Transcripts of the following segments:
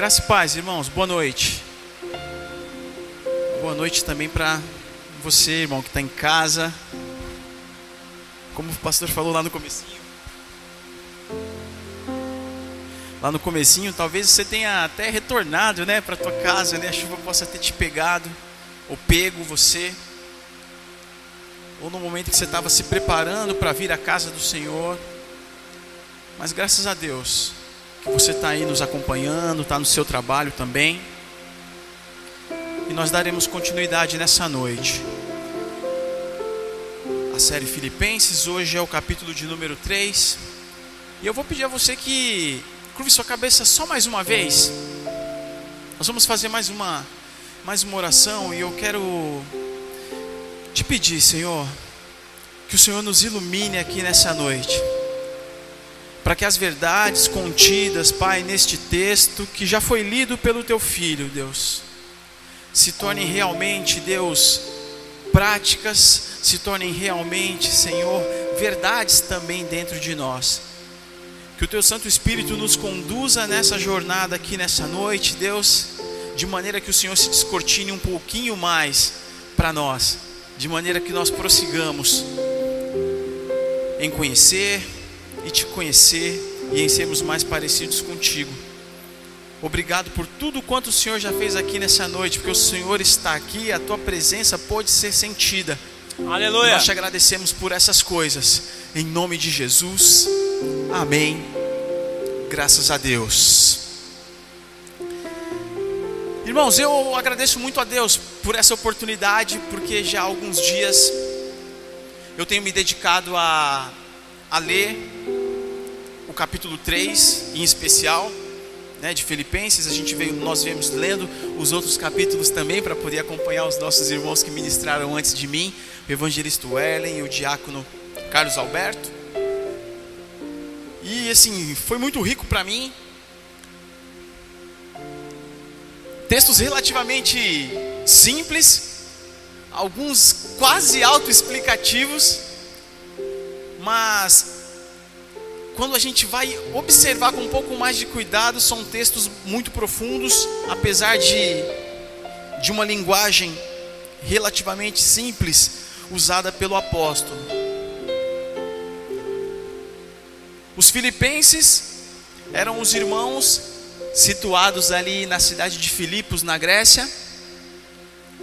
Graça e paz, irmãos. Boa noite. Boa noite também para você, irmão, que está em casa. Como o pastor falou lá no comecinho. Lá no comecinho, talvez você tenha até retornado, né, para tua casa, né? A chuva possa ter te pegado ou pego você. Ou no momento que você estava se preparando para vir à casa do Senhor. Mas graças a Deus, que você está aí nos acompanhando, está no seu trabalho também. E nós daremos continuidade nessa noite. A série Filipenses, hoje é o capítulo de número 3. E eu vou pedir a você que curve sua cabeça só mais uma vez. Nós vamos fazer mais uma, mais uma oração e eu quero te pedir, Senhor, que o Senhor nos ilumine aqui nessa noite para que as verdades contidas, Pai, neste texto que já foi lido pelo teu filho, Deus, se tornem realmente, Deus, práticas, se tornem realmente, Senhor, verdades também dentro de nós. Que o teu Santo Espírito nos conduza nessa jornada aqui nessa noite, Deus, de maneira que o Senhor se descortine um pouquinho mais para nós, de maneira que nós prossigamos em conhecer, e te conhecer e em sermos mais parecidos contigo. Obrigado por tudo quanto o Senhor já fez aqui nessa noite, porque o Senhor está aqui e a tua presença pode ser sentida. Aleluia. Nós te agradecemos por essas coisas. Em nome de Jesus. Amém. Graças a Deus. Irmãos, eu agradeço muito a Deus por essa oportunidade, porque já há alguns dias eu tenho me dedicado a, a ler o capítulo 3 em especial, né, de Filipenses, a gente veio, nós viemos lendo os outros capítulos também para poder acompanhar os nossos irmãos que ministraram antes de mim, o evangelista Wellen e o diácono Carlos Alberto. E assim, foi muito rico para mim. Textos relativamente simples, alguns quase autoexplicativos, mas quando a gente vai observar com um pouco mais de cuidado, são textos muito profundos, apesar de, de uma linguagem relativamente simples usada pelo apóstolo. Os filipenses eram os irmãos situados ali na cidade de Filipos, na Grécia.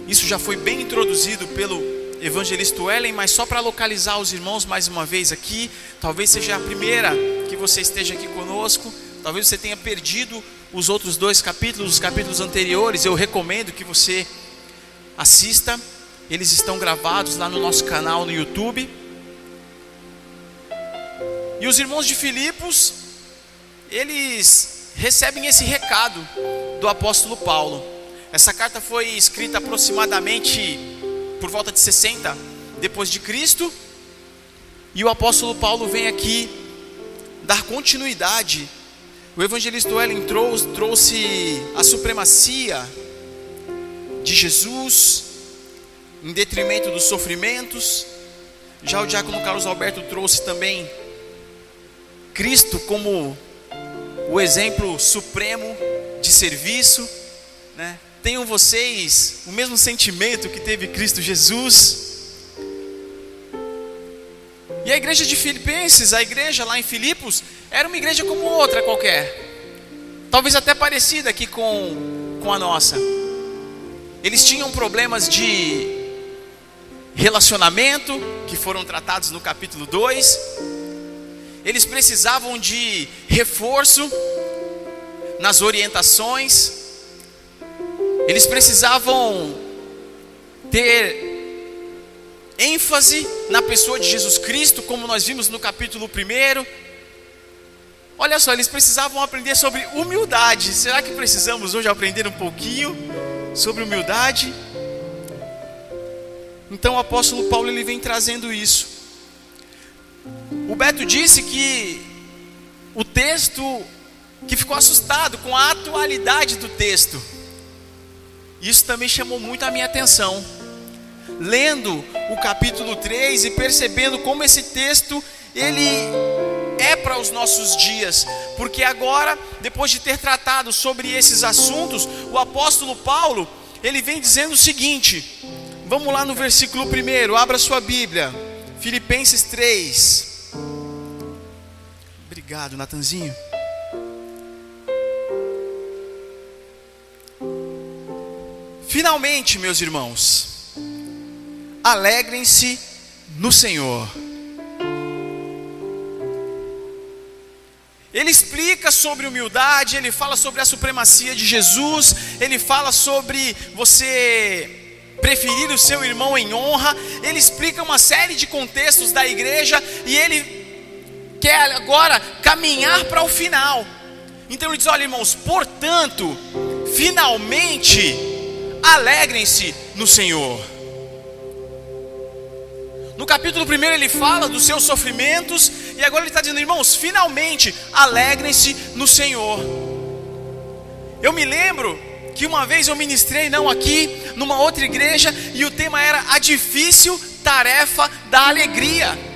Isso já foi bem introduzido pelo evangelista Ellen, mas só para localizar os irmãos mais uma vez aqui, talvez seja a primeira que você esteja aqui conosco, talvez você tenha perdido os outros dois capítulos, os capítulos anteriores, eu recomendo que você assista, eles estão gravados lá no nosso canal no YouTube. E os irmãos de Filipos, eles recebem esse recado do apóstolo Paulo. Essa carta foi escrita aproximadamente por volta de 60 depois de Cristo, e o apóstolo Paulo vem aqui dar continuidade. O evangelista Ellen trouxe, trouxe a supremacia de Jesus em detrimento dos sofrimentos. Já o diácono Carlos Alberto trouxe também Cristo como o exemplo supremo de serviço, né? Tenham vocês o mesmo sentimento que teve Cristo Jesus. E a igreja de Filipenses, a igreja lá em Filipos, era uma igreja como outra qualquer. Talvez até parecida aqui com, com a nossa. Eles tinham problemas de relacionamento, que foram tratados no capítulo 2. Eles precisavam de reforço nas orientações, eles precisavam ter ênfase na pessoa de Jesus Cristo, como nós vimos no capítulo 1. Olha só, eles precisavam aprender sobre humildade. Será que precisamos hoje aprender um pouquinho sobre humildade? Então o apóstolo Paulo ele vem trazendo isso. O Beto disse que o texto que ficou assustado com a atualidade do texto. Isso também chamou muito a minha atenção. Lendo o capítulo 3 e percebendo como esse texto ele é para os nossos dias, porque agora, depois de ter tratado sobre esses assuntos, o apóstolo Paulo, ele vem dizendo o seguinte: vamos lá no versículo 1, abra sua Bíblia, Filipenses 3. Obrigado, Natanzinho. Finalmente, meus irmãos, alegrem-se no Senhor. Ele explica sobre humildade, ele fala sobre a supremacia de Jesus, ele fala sobre você preferir o seu irmão em honra, ele explica uma série de contextos da igreja e ele quer agora caminhar para o final. Então ele diz: olha, irmãos, portanto, finalmente, alegrem-se no Senhor. No capítulo 1 ele fala dos seus sofrimentos, e agora ele está dizendo, irmãos, finalmente alegrem-se no Senhor. Eu me lembro que uma vez eu ministrei, não aqui, numa outra igreja, e o tema era a difícil tarefa da alegria.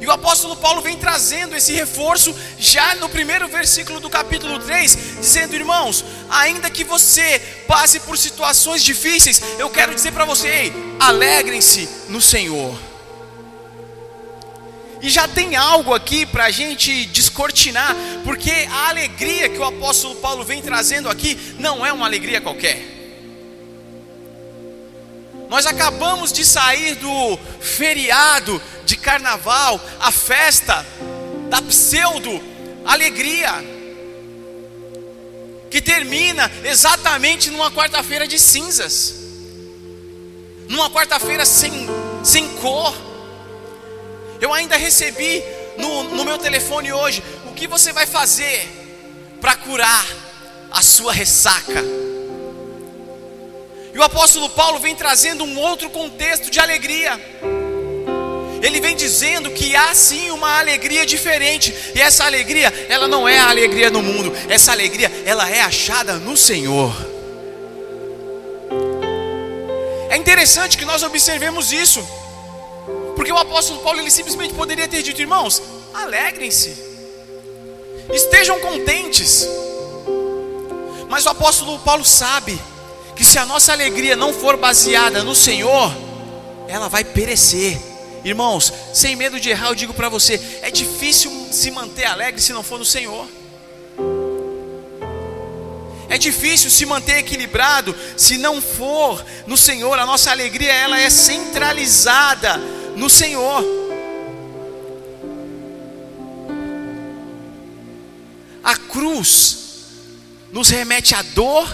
E o apóstolo Paulo vem trazendo esse reforço já no primeiro versículo do capítulo 3, dizendo: Irmãos, ainda que você passe por situações difíceis, eu quero dizer para você: alegrem-se no Senhor. E já tem algo aqui para a gente descortinar, porque a alegria que o apóstolo Paulo vem trazendo aqui não é uma alegria qualquer. Nós acabamos de sair do feriado de carnaval, a festa da pseudo alegria, que termina exatamente numa quarta-feira de cinzas, numa quarta-feira sem, sem cor. Eu ainda recebi no, no meu telefone hoje: o que você vai fazer para curar a sua ressaca? E o apóstolo Paulo vem trazendo um outro contexto de alegria. Ele vem dizendo que há sim uma alegria diferente, e essa alegria, ela não é a alegria no mundo, essa alegria, ela é achada no Senhor. É interessante que nós observemos isso, porque o apóstolo Paulo ele simplesmente poderia ter dito, irmãos, alegrem-se, estejam contentes, mas o apóstolo Paulo sabe que se a nossa alegria não for baseada no Senhor, ela vai perecer. Irmãos, sem medo de errar, eu digo para você: é difícil se manter alegre se não for no Senhor. É difícil se manter equilibrado se não for no Senhor. A nossa alegria ela é centralizada no Senhor. A cruz nos remete à dor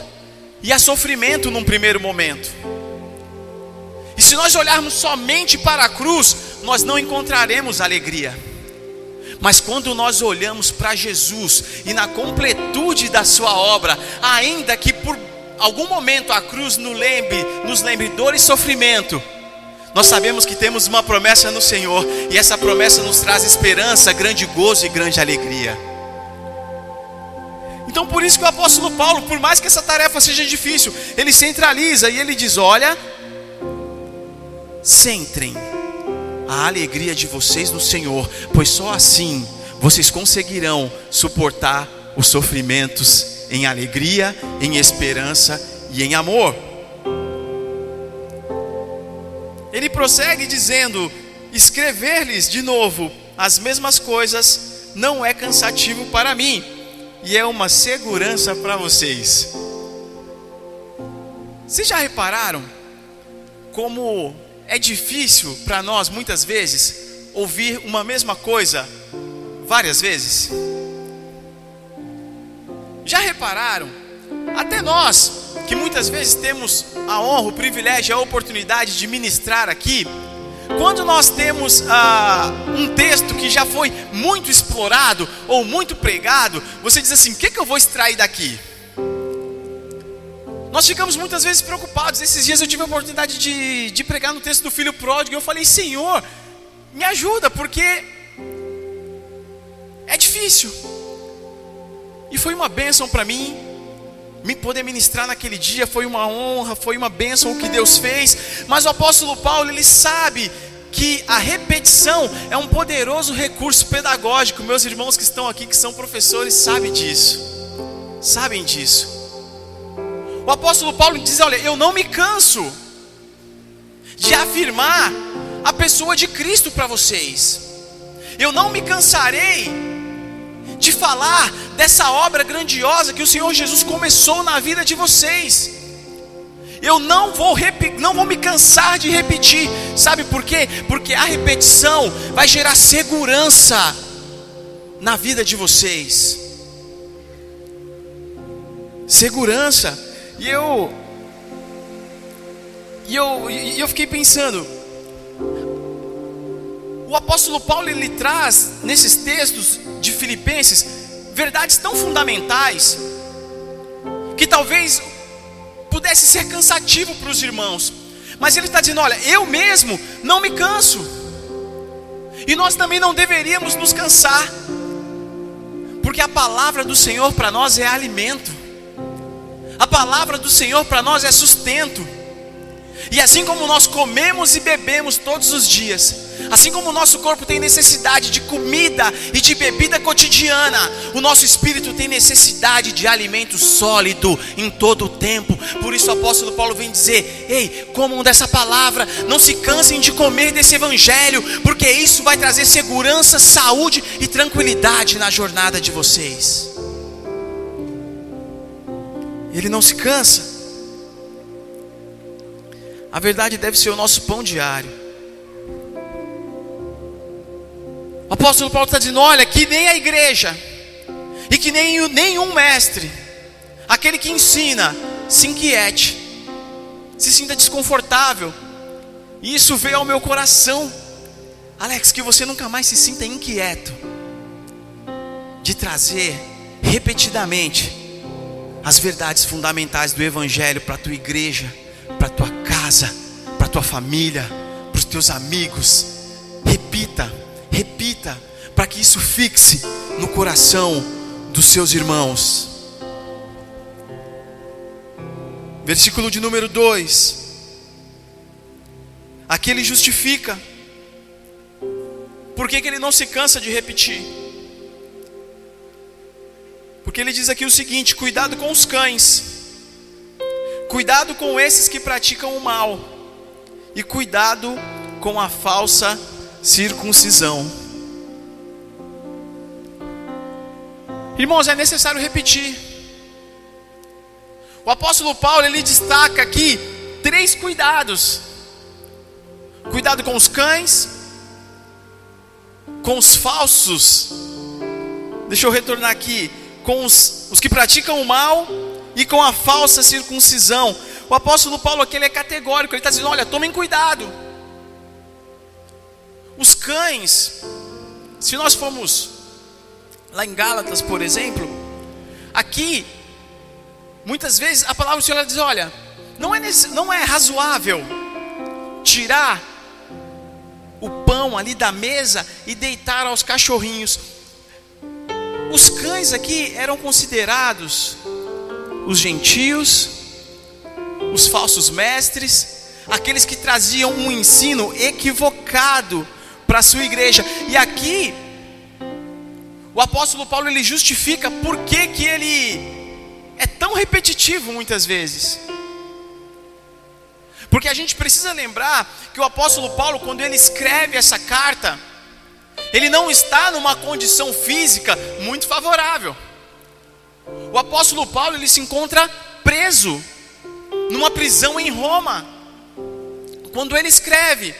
e a sofrimento num primeiro momento. E se nós olharmos somente para a cruz, nós não encontraremos alegria. Mas quando nós olhamos para Jesus e na completude da sua obra, ainda que por algum momento a cruz nos lembre, nos lembre dor e sofrimento, nós sabemos que temos uma promessa no Senhor, e essa promessa nos traz esperança, grande gozo e grande alegria. Então por isso que o apóstolo Paulo, por mais que essa tarefa seja difícil, ele centraliza e ele diz: Olha, centrem a alegria de vocês no Senhor, pois só assim vocês conseguirão suportar os sofrimentos em alegria, em esperança e em amor. Ele prossegue dizendo: escrever-lhes de novo as mesmas coisas não é cansativo para mim e é uma segurança para vocês. Vocês já repararam como é difícil para nós muitas vezes ouvir uma mesma coisa várias vezes? Já repararam? Até nós, que muitas vezes temos a honra, o privilégio, a oportunidade de ministrar aqui, quando nós temos ah, um texto que já foi muito explorado ou muito pregado, você diz assim: o que, que eu vou extrair daqui? Nós ficamos muitas vezes preocupados. Esses dias eu tive a oportunidade de, de pregar no texto do filho pródigo. E eu falei: Senhor, me ajuda, porque é difícil. E foi uma bênção para mim me poder ministrar naquele dia foi uma honra, foi uma bênção o que Deus fez. Mas o apóstolo Paulo, ele sabe que a repetição é um poderoso recurso pedagógico. Meus irmãos que estão aqui, que são professores, sabem disso. Sabem disso. O apóstolo Paulo diz: Olha, eu não me canso de afirmar a pessoa de Cristo para vocês. Eu não me cansarei de falar dessa obra grandiosa que o Senhor Jesus começou na vida de vocês. Eu não vou, não vou me cansar de repetir, sabe por quê? Porque a repetição vai gerar segurança na vida de vocês. Segurança. E eu e eu, e eu fiquei pensando, o apóstolo Paulo ele traz nesses textos de Filipenses verdades tão fundamentais que talvez pudesse ser cansativo para os irmãos, mas ele está dizendo: olha, eu mesmo não me canso, e nós também não deveríamos nos cansar, porque a palavra do Senhor para nós é alimento, a palavra do Senhor para nós é sustento. E assim como nós comemos e bebemos todos os dias, assim como o nosso corpo tem necessidade de comida e de bebida cotidiana, o nosso espírito tem necessidade de alimento sólido em todo o tempo. Por isso o apóstolo Paulo vem dizer: Ei, comam dessa palavra, não se cansem de comer desse evangelho, porque isso vai trazer segurança, saúde e tranquilidade na jornada de vocês. Ele não se cansa. A verdade deve ser o nosso pão diário. O apóstolo Paulo está dizendo: olha, que nem a igreja, e que nem nenhum mestre, aquele que ensina, se inquiete, se sinta desconfortável. E isso veio ao meu coração, Alex, que você nunca mais se sinta inquieto de trazer repetidamente as verdades fundamentais do Evangelho para a tua igreja, para a tua casa, para tua família, para os teus amigos. Repita, repita, para que isso fixe no coração dos seus irmãos. Versículo de número 2. Aqui ele justifica. Por que, que ele não se cansa de repetir? Porque ele diz aqui o seguinte: cuidado com os cães Cuidado com esses que praticam o mal, e cuidado com a falsa circuncisão. Irmãos, é necessário repetir. O apóstolo Paulo ele destaca aqui três cuidados: cuidado com os cães, com os falsos. Deixa eu retornar aqui com os, os que praticam o mal e com a falsa circuncisão. O apóstolo Paulo aqui ele é categórico, ele está dizendo: olha, tomem cuidado. Os cães, se nós formos lá em Gálatas, por exemplo, aqui, muitas vezes a palavra do Senhor diz: olha, não é, não é razoável tirar o pão ali da mesa e deitar aos cachorrinhos. Os cães aqui eram considerados os gentios, os falsos mestres, aqueles que traziam um ensino equivocado para a sua igreja. E aqui o apóstolo Paulo ele justifica por que, que ele é tão repetitivo muitas vezes. Porque a gente precisa lembrar que o apóstolo Paulo, quando ele escreve essa carta, ele não está numa condição física muito favorável. O apóstolo Paulo ele se encontra preso numa prisão em Roma. Quando ele escreve,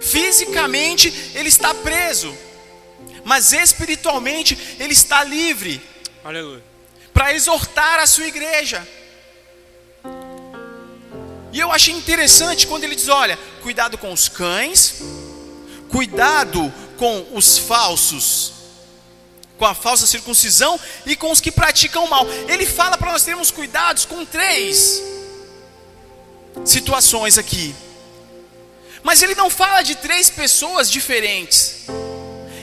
fisicamente ele está preso, mas espiritualmente ele está livre. Aleluia. Para exortar a sua igreja. E eu achei interessante quando ele diz: olha, cuidado com os cães, cuidado com os falsos com a falsa circuncisão e com os que praticam o mal. Ele fala para nós termos cuidados com três situações aqui. Mas ele não fala de três pessoas diferentes.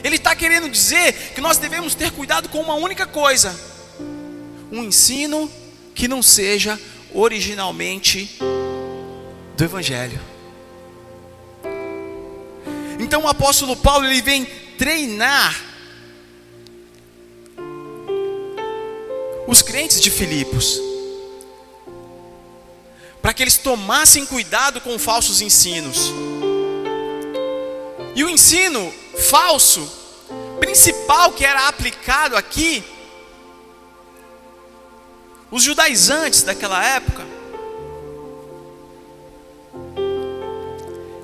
Ele está querendo dizer que nós devemos ter cuidado com uma única coisa: um ensino que não seja originalmente do Evangelho. Então o apóstolo Paulo ele vem treinar os crentes de Filipos para que eles tomassem cuidado com falsos ensinos. E o ensino falso principal que era aplicado aqui os judaizantes daquela época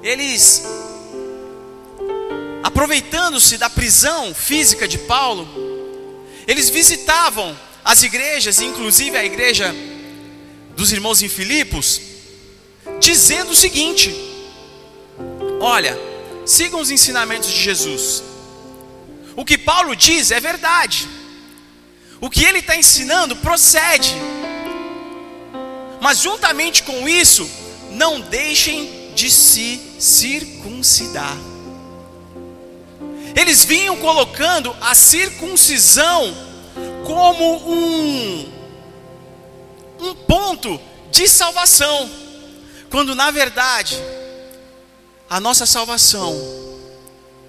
eles aproveitando-se da prisão física de Paulo, eles visitavam as igrejas, inclusive a igreja dos irmãos em Filipos, dizendo o seguinte: Olha, sigam os ensinamentos de Jesus. O que Paulo diz é verdade. O que ele está ensinando procede. Mas juntamente com isso, não deixem de se circuncidar. Eles vinham colocando a circuncisão como um, um ponto de salvação, quando na verdade a nossa salvação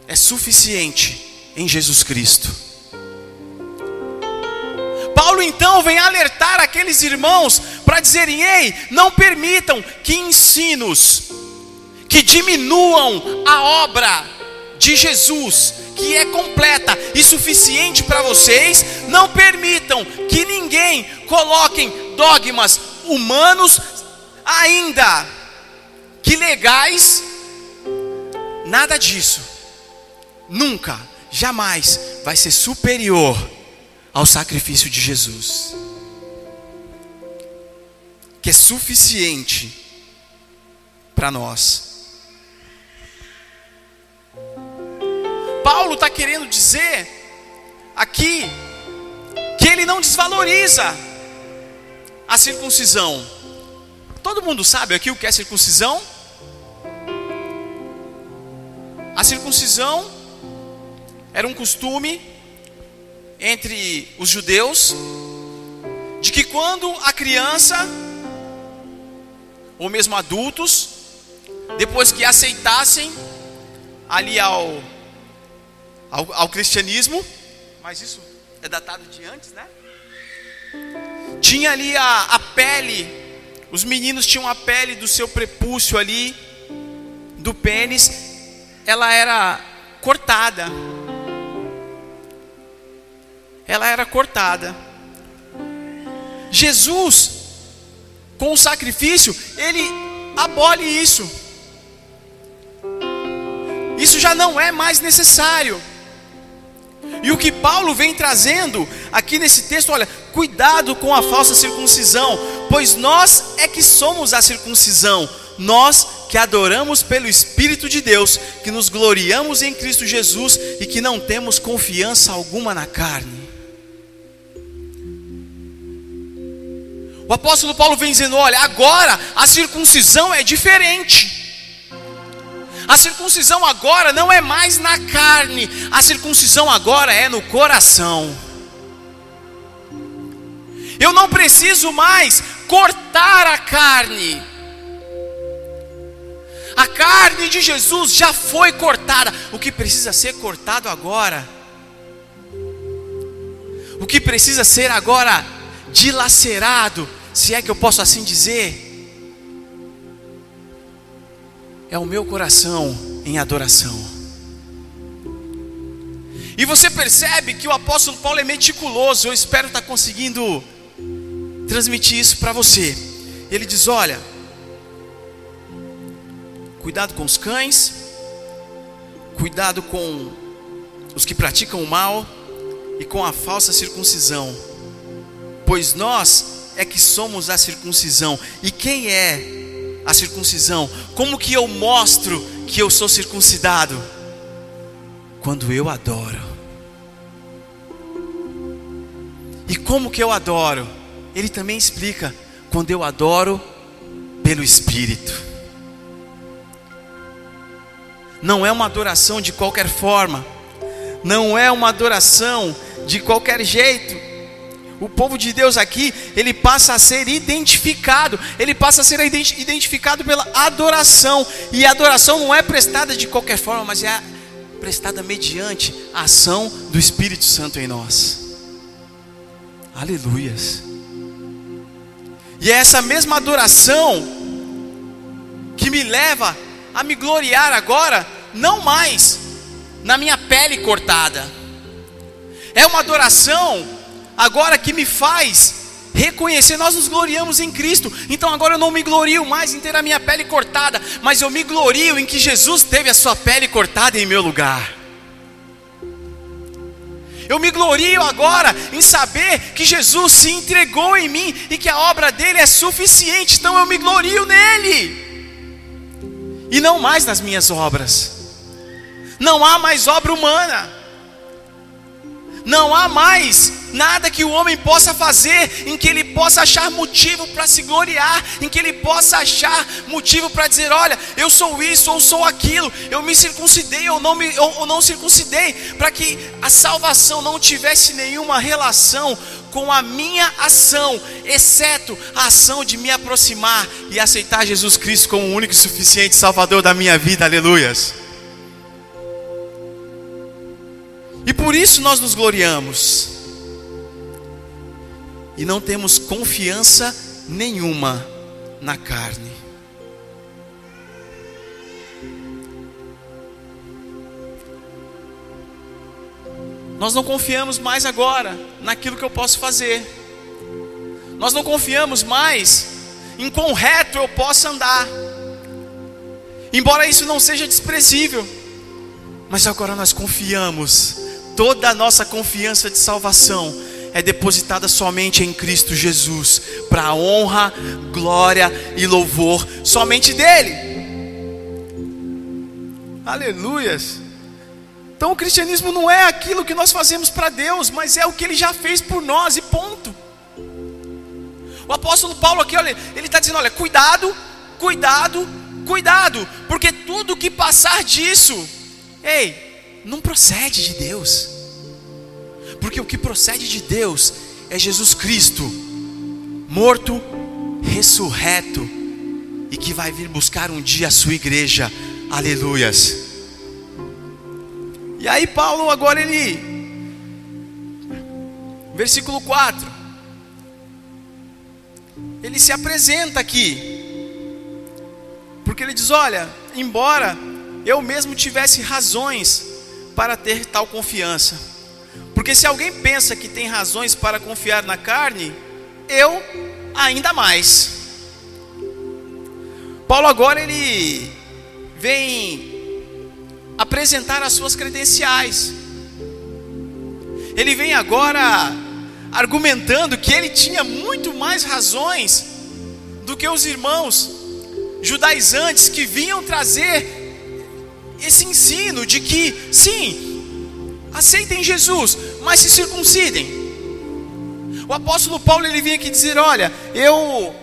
é suficiente em Jesus Cristo. Paulo então vem alertar aqueles irmãos para dizerem: ei, não permitam que ensinos que diminuam a obra de Jesus, que é completa e suficiente para vocês, não permitam que ninguém coloquem dogmas humanos, ainda que legais, nada disso. Nunca, jamais vai ser superior ao sacrifício de Jesus, que é suficiente para nós. Paulo está querendo dizer aqui que ele não desvaloriza a circuncisão. Todo mundo sabe aqui o que é circuncisão? A circuncisão era um costume entre os judeus de que quando a criança ou mesmo adultos depois que aceitassem ali ao ao, ao cristianismo, mas isso é datado de antes, né? Tinha ali a, a pele, os meninos tinham a pele do seu prepúcio ali, do pênis, ela era cortada. Ela era cortada. Jesus, com o sacrifício, ele abole isso. Isso já não é mais necessário. E o que Paulo vem trazendo aqui nesse texto, olha, cuidado com a falsa circuncisão, pois nós é que somos a circuncisão, nós que adoramos pelo Espírito de Deus, que nos gloriamos em Cristo Jesus e que não temos confiança alguma na carne. O apóstolo Paulo vem dizendo: olha, agora a circuncisão é diferente. A circuncisão agora não é mais na carne, a circuncisão agora é no coração. Eu não preciso mais cortar a carne. A carne de Jesus já foi cortada. O que precisa ser cortado agora? O que precisa ser agora dilacerado, se é que eu posso assim dizer? é o meu coração em adoração. E você percebe que o apóstolo Paulo é meticuloso, eu espero estar conseguindo transmitir isso para você. Ele diz: Olha, cuidado com os cães, cuidado com os que praticam o mal e com a falsa circuncisão, pois nós é que somos a circuncisão, e quem é a circuncisão? Como que eu mostro que eu sou circuncidado? Quando eu adoro. E como que eu adoro? Ele também explica: quando eu adoro pelo Espírito. Não é uma adoração de qualquer forma, não é uma adoração de qualquer jeito. o povo de Deus aqui, ele passa a ser identificado, ele passa a ser identificado pela adoração, e a adoração não é prestada de qualquer forma, mas é prestada mediante a ação do Espírito Santo em nós. Aleluias. E é essa mesma adoração que me leva a me gloriar agora, não mais na minha pele cortada. É uma adoração agora que me faz reconhecer, nós nos gloriamos em Cristo. Então agora eu não me glorio mais em ter a minha pele cortada, mas eu me glorio em que Jesus teve a sua pele cortada em meu lugar. Eu me glorio agora em saber que Jesus se entregou em mim e que a obra dele é suficiente, então eu me glorio nele. E não mais nas minhas obras. Não há mais obra humana. Não há mais nada que o homem possa fazer em que ele possa achar motivo para se gloriar, em que ele possa achar motivo para dizer: olha, eu sou isso ou sou aquilo, eu me circuncidei ou não, me, ou, ou não circuncidei, para que a salvação não tivesse nenhuma relação com a minha ação, exceto a ação de me aproximar e aceitar Jesus Cristo como o único e suficiente Salvador da minha vida, aleluias. E por isso nós nos gloriamos e não temos confiança nenhuma na carne. Nós não confiamos mais agora naquilo que eu posso fazer. Nós não confiamos mais em quão reto eu possa andar. Embora isso não seja desprezível, mas agora nós confiamos, toda a nossa confiança de salvação é depositada somente em Cristo Jesus, para a honra, glória e louvor somente dEle. Aleluias. Então o cristianismo não é aquilo que nós fazemos para Deus, mas é o que Ele já fez por nós e ponto. O apóstolo Paulo aqui, olha, ele está dizendo: olha, cuidado, cuidado, cuidado, porque tudo que passar disso, ei, não procede de Deus. Porque o que procede de Deus é Jesus Cristo, morto, ressurreto, e que vai vir buscar um dia a sua igreja. Aleluias. E aí Paulo agora ele versículo 4. Ele se apresenta aqui. Porque ele diz: "Olha, embora eu mesmo tivesse razões para ter tal confiança, porque se alguém pensa que tem razões para confiar na carne, eu ainda mais. Paulo agora ele vem apresentar as suas credenciais. Ele vem agora argumentando que ele tinha muito mais razões do que os irmãos judaizantes que vinham trazer esse ensino de que, sim, aceitem Jesus, mas se circuncidem. O apóstolo Paulo ele vinha aqui dizer: Olha, eu.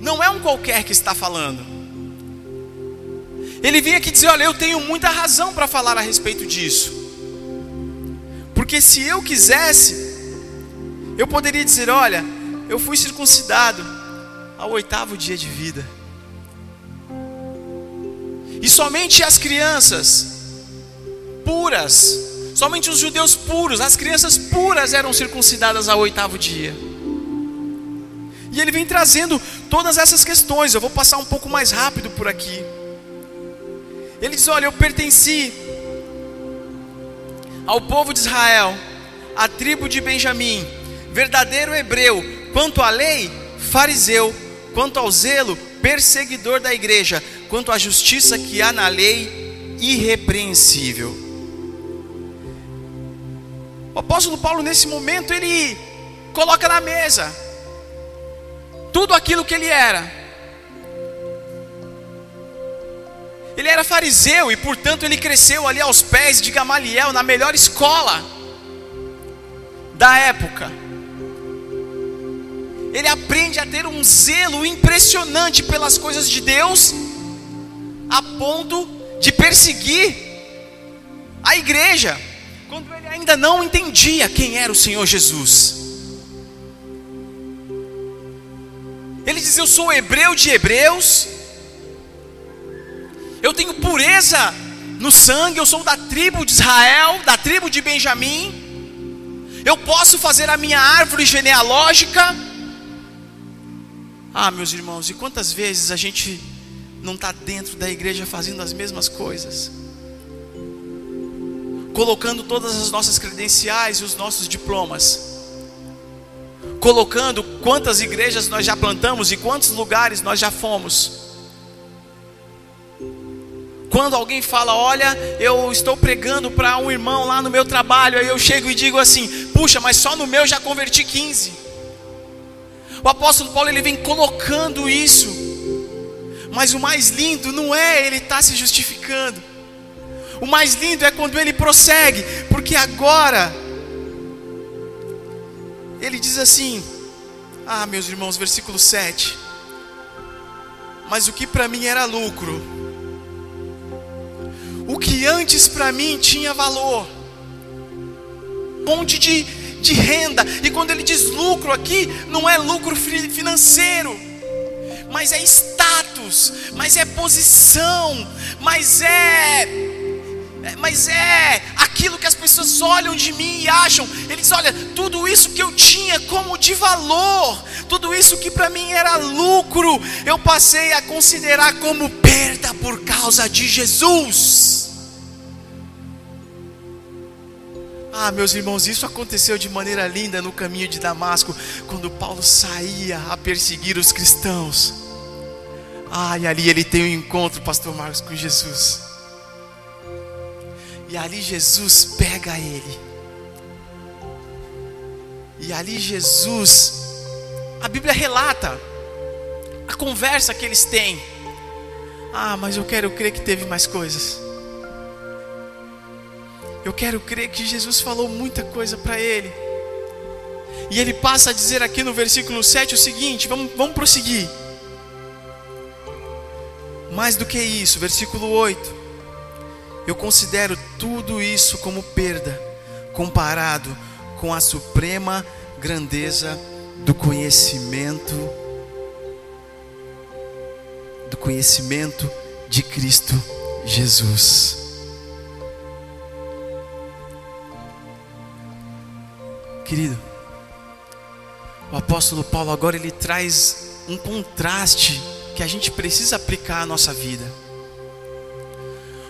Não é um qualquer que está falando. Ele vinha aqui dizer: Olha, eu tenho muita razão para falar a respeito disso. Porque se eu quisesse, eu poderia dizer: Olha, eu fui circuncidado ao oitavo dia de vida. Somente as crianças puras Somente os judeus puros, as crianças puras eram circuncidadas ao oitavo dia. E ele vem trazendo todas essas questões. Eu vou passar um pouco mais rápido por aqui. Ele diz: Olha, eu pertenci ao povo de Israel, à tribo de Benjamim, verdadeiro hebreu, quanto à lei, fariseu, quanto ao zelo, perseguidor da igreja, quanto à justiça que há na lei, irrepreensível. O apóstolo Paulo, nesse momento, ele coloca na mesa tudo aquilo que ele era. Ele era fariseu e, portanto, ele cresceu ali aos pés de Gamaliel, na melhor escola da época ele aprende a ter um zelo impressionante pelas coisas de Deus, a ponto de perseguir a igreja, quando ele ainda não entendia quem era o Senhor Jesus. Ele diz: Eu sou hebreu de hebreus, eu tenho pureza no sangue, eu sou da tribo de Israel, da tribo de Benjamim, eu posso fazer a minha árvore genealógica ah, meus irmãos, e quantas vezes a gente não está dentro da igreja fazendo as mesmas coisas? Colocando todas as nossas credenciais e os nossos diplomas colocando quantas igrejas nós já plantamos e quantos lugares nós já fomos. Quando alguém fala, olha, eu estou pregando para um irmão lá no meu trabalho, aí eu chego e digo assim: puxa, mas só no meu já converti 15. O apóstolo Paulo ele vem colocando isso, mas o mais lindo não é ele estar tá se justificando, o mais lindo é quando ele prossegue, porque agora ele diz assim: Ah, meus irmãos, versículo 7. Mas o que para mim era lucro, o que antes para mim tinha valor, monte de, de renda, e quando ele diz lucro aqui, não é lucro financeiro, mas é status, mas é posição, mas é, é mas é aquilo que as pessoas olham de mim e acham. Ele diz: Olha, tudo isso que eu tinha como de valor, tudo isso que para mim era lucro, eu passei a considerar como perda por causa de Jesus. Ah, meus irmãos, isso aconteceu de maneira linda no caminho de Damasco, quando Paulo saía a perseguir os cristãos. Ah, e ali ele tem um encontro, Pastor Marcos, com Jesus. E ali Jesus pega ele. E ali Jesus, a Bíblia relata a conversa que eles têm. Ah, mas eu quero crer que teve mais coisas. Eu quero crer que Jesus falou muita coisa para ele. E ele passa a dizer aqui no versículo 7 o seguinte: vamos, vamos prosseguir. Mais do que isso, versículo 8. Eu considero tudo isso como perda, comparado com a suprema grandeza do conhecimento do conhecimento de Cristo Jesus. Querido, o apóstolo Paulo agora ele traz um contraste que a gente precisa aplicar à nossa vida.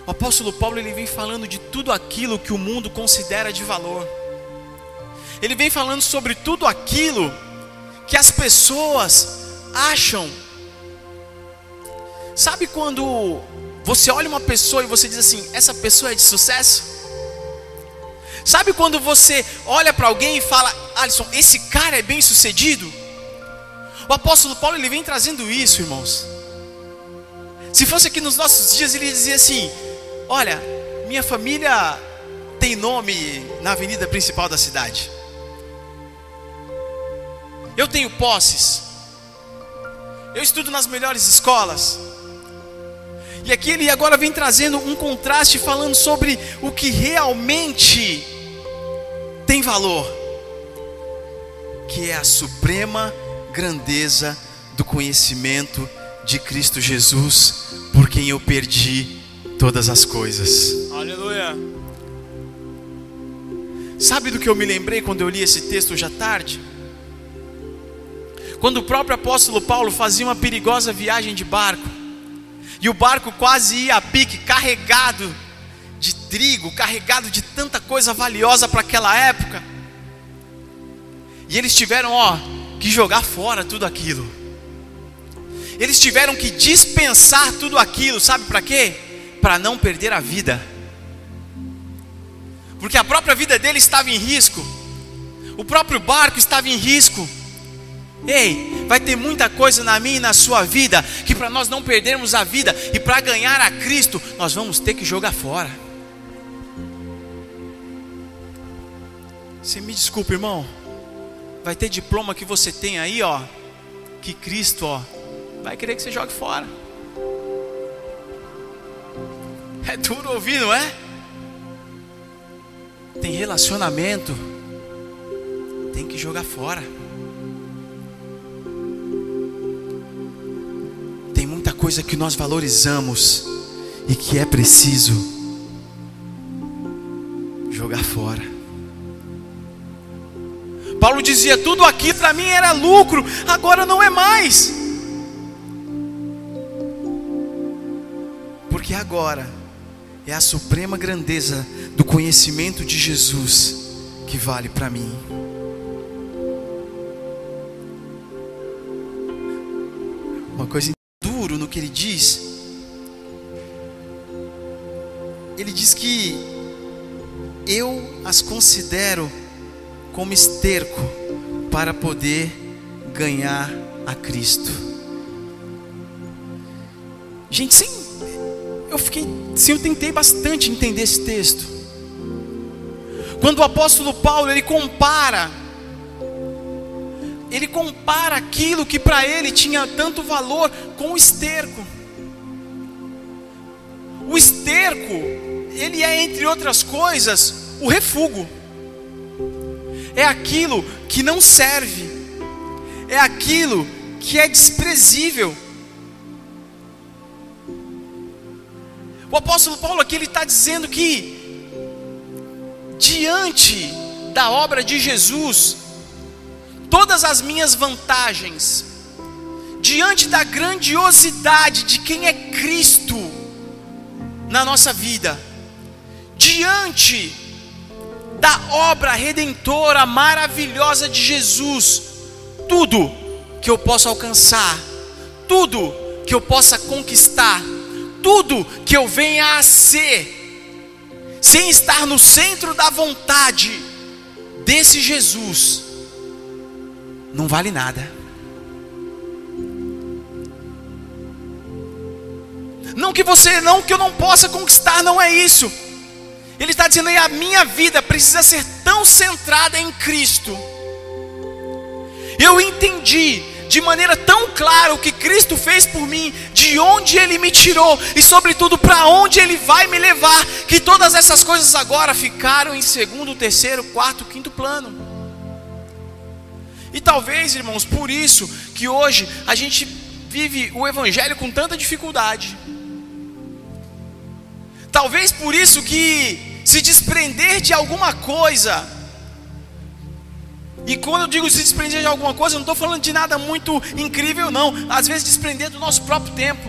O apóstolo Paulo ele vem falando de tudo aquilo que o mundo considera de valor. Ele vem falando sobre tudo aquilo que as pessoas acham. Sabe quando você olha uma pessoa e você diz assim: essa pessoa é de sucesso? Sabe quando você olha para alguém e fala: Alisson, esse cara é bem sucedido? O apóstolo Paulo ele vem trazendo isso, irmãos. Se fosse aqui nos nossos dias, ele dizia assim: Olha, minha família tem nome na avenida principal da cidade. Eu tenho posses. Eu estudo nas melhores escolas. E aqui ele agora vem trazendo um contraste falando sobre o que realmente tem valor, que é a suprema grandeza do conhecimento de Cristo Jesus, por quem eu perdi todas as coisas. Aleluia. Sabe do que eu me lembrei quando eu li esse texto hoje à tarde? Quando o próprio apóstolo Paulo fazia uma perigosa viagem de barco, e o barco quase ia a pique, carregado de trigo, carregado de tanta coisa valiosa para aquela época. E eles tiveram, ó, que jogar fora tudo aquilo. Eles tiveram que dispensar tudo aquilo, sabe para quê? para não perder a vida, porque a própria vida dele estava em risco, o próprio barco estava em risco. Ei, vai ter muita coisa na minha e na sua vida que para nós não perdermos a vida e para ganhar a Cristo, nós vamos ter que jogar fora. Você me desculpa, irmão. Vai ter diploma que você tem aí, ó, que Cristo, ó, vai querer que você jogue fora. É duro ouvir, não é? Tem relacionamento, tem que jogar fora. Coisa que nós valorizamos e que é preciso jogar fora. Paulo dizia: tudo aqui para mim era lucro, agora não é mais. Porque agora é a suprema grandeza do conhecimento de Jesus que vale para mim. Uma coisa que ele diz. Ele diz que eu as considero como esterco para poder ganhar a Cristo. Gente, sim, eu fiquei, sim, eu tentei bastante entender esse texto. Quando o apóstolo Paulo ele compara ele compara aquilo que para ele tinha tanto valor com o esterco. O esterco, ele é entre outras coisas o refúgio. É aquilo que não serve. É aquilo que é desprezível. O apóstolo Paulo aqui ele está dizendo que diante da obra de Jesus, todas as minhas vantagens, diante da grandiosidade de quem é Cristo na nossa vida, diante da obra redentora maravilhosa de Jesus, tudo que eu possa alcançar, tudo que eu possa conquistar, tudo que eu venha a ser, sem estar no centro da vontade desse Jesus, não vale nada. Não que você, não que eu não possa conquistar, não é isso. Ele está dizendo aí a minha vida precisa ser tão centrada em Cristo. Eu entendi de maneira tão clara o que Cristo fez por mim, de onde Ele me tirou e, sobretudo, para onde Ele vai me levar, que todas essas coisas agora ficaram em segundo, terceiro, quarto, quinto plano. E talvez, irmãos, por isso que hoje a gente vive o Evangelho com tanta dificuldade. Talvez por isso que se desprender de alguma coisa, e quando eu digo se desprender de alguma coisa, eu não estou falando de nada muito incrível, não. Às vezes desprender do nosso próprio tempo,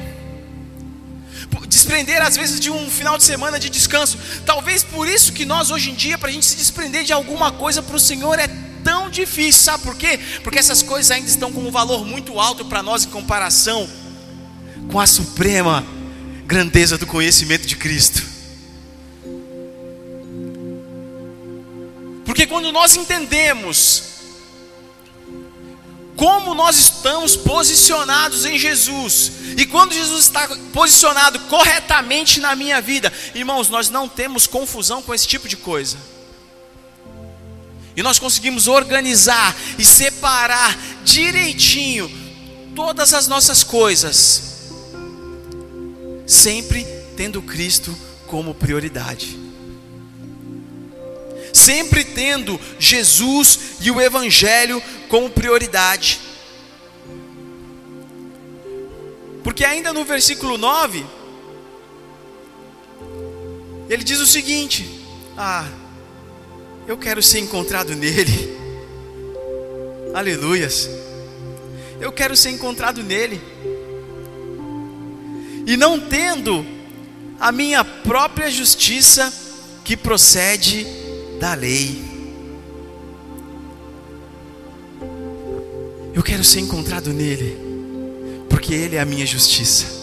desprender às vezes de um final de semana de descanso. Talvez por isso que nós hoje em dia, para a gente se desprender de alguma coisa para o Senhor é tão difícil, sabe por quê? Porque essas coisas ainda estão com um valor muito alto para nós em comparação com a suprema grandeza do conhecimento de Cristo. Porque quando nós entendemos como nós estamos posicionados em Jesus, e quando Jesus está posicionado corretamente na minha vida, irmãos, nós não temos confusão com esse tipo de coisa e nós conseguimos organizar e separar direitinho todas as nossas coisas, sempre tendo Cristo como prioridade, sempre tendo Jesus e o Evangelho como prioridade. Porque ainda no versículo 9, ele diz o seguinte: Ah, eu quero ser encontrado nele. Aleluias. Eu quero ser encontrado nele. E não tendo a minha própria justiça que procede da lei. Eu quero ser encontrado nele, porque ele é a minha justiça.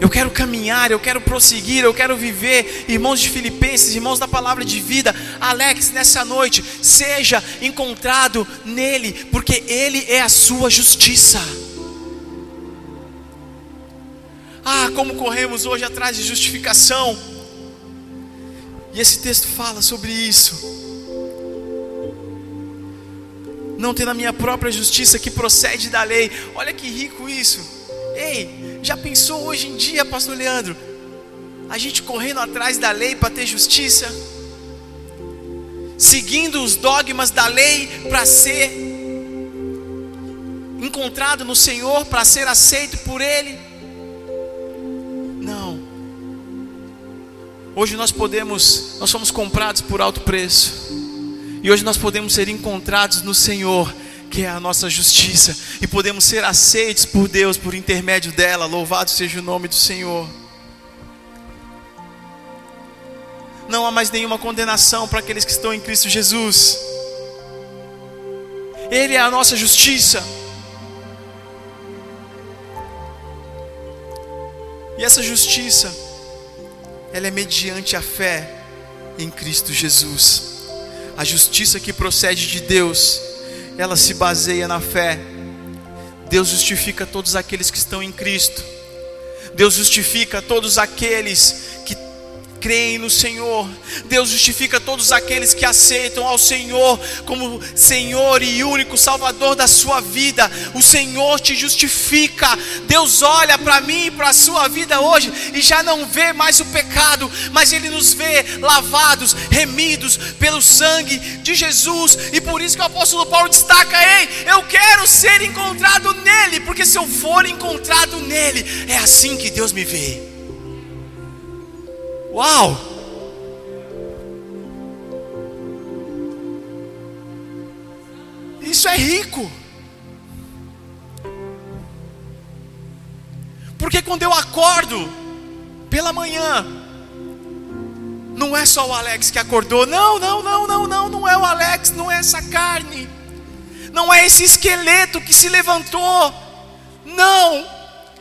Eu quero caminhar, eu quero prosseguir, eu quero viver, irmãos de Filipenses, irmãos da palavra de vida. Alex, nessa noite, seja encontrado nele, porque ele é a sua justiça. Ah, como corremos hoje atrás de justificação. E esse texto fala sobre isso. Não ter a minha própria justiça que procede da lei. Olha que rico isso. Ei, já pensou hoje em dia, Pastor Leandro? A gente correndo atrás da lei para ter justiça, seguindo os dogmas da lei para ser encontrado no Senhor para ser aceito por Ele? Não. Hoje nós podemos, nós somos comprados por alto preço. E hoje nós podemos ser encontrados no Senhor, que é a nossa justiça, e podemos ser aceitos por Deus por intermédio dela. Louvado seja o nome do Senhor. Não há mais nenhuma condenação para aqueles que estão em Cristo Jesus. Ele é a nossa justiça. E essa justiça, ela é mediante a fé em Cristo Jesus. A justiça que procede de Deus, ela se baseia na fé. Deus justifica todos aqueles que estão em Cristo. Deus justifica todos aqueles creem no Senhor. Deus justifica todos aqueles que aceitam ao Senhor como Senhor e único Salvador da sua vida. O Senhor te justifica. Deus olha para mim e para a sua vida hoje e já não vê mais o pecado, mas Ele nos vê lavados, remidos pelo sangue de Jesus. E por isso que o apóstolo Paulo destaca: Ei, eu quero ser encontrado nele, porque se eu for encontrado nele, é assim que Deus me vê. Uau! Isso é rico. Porque quando eu acordo pela manhã, não é só o Alex que acordou. Não, não, não, não, não, não é o Alex, não é essa carne. Não é esse esqueleto que se levantou. Não.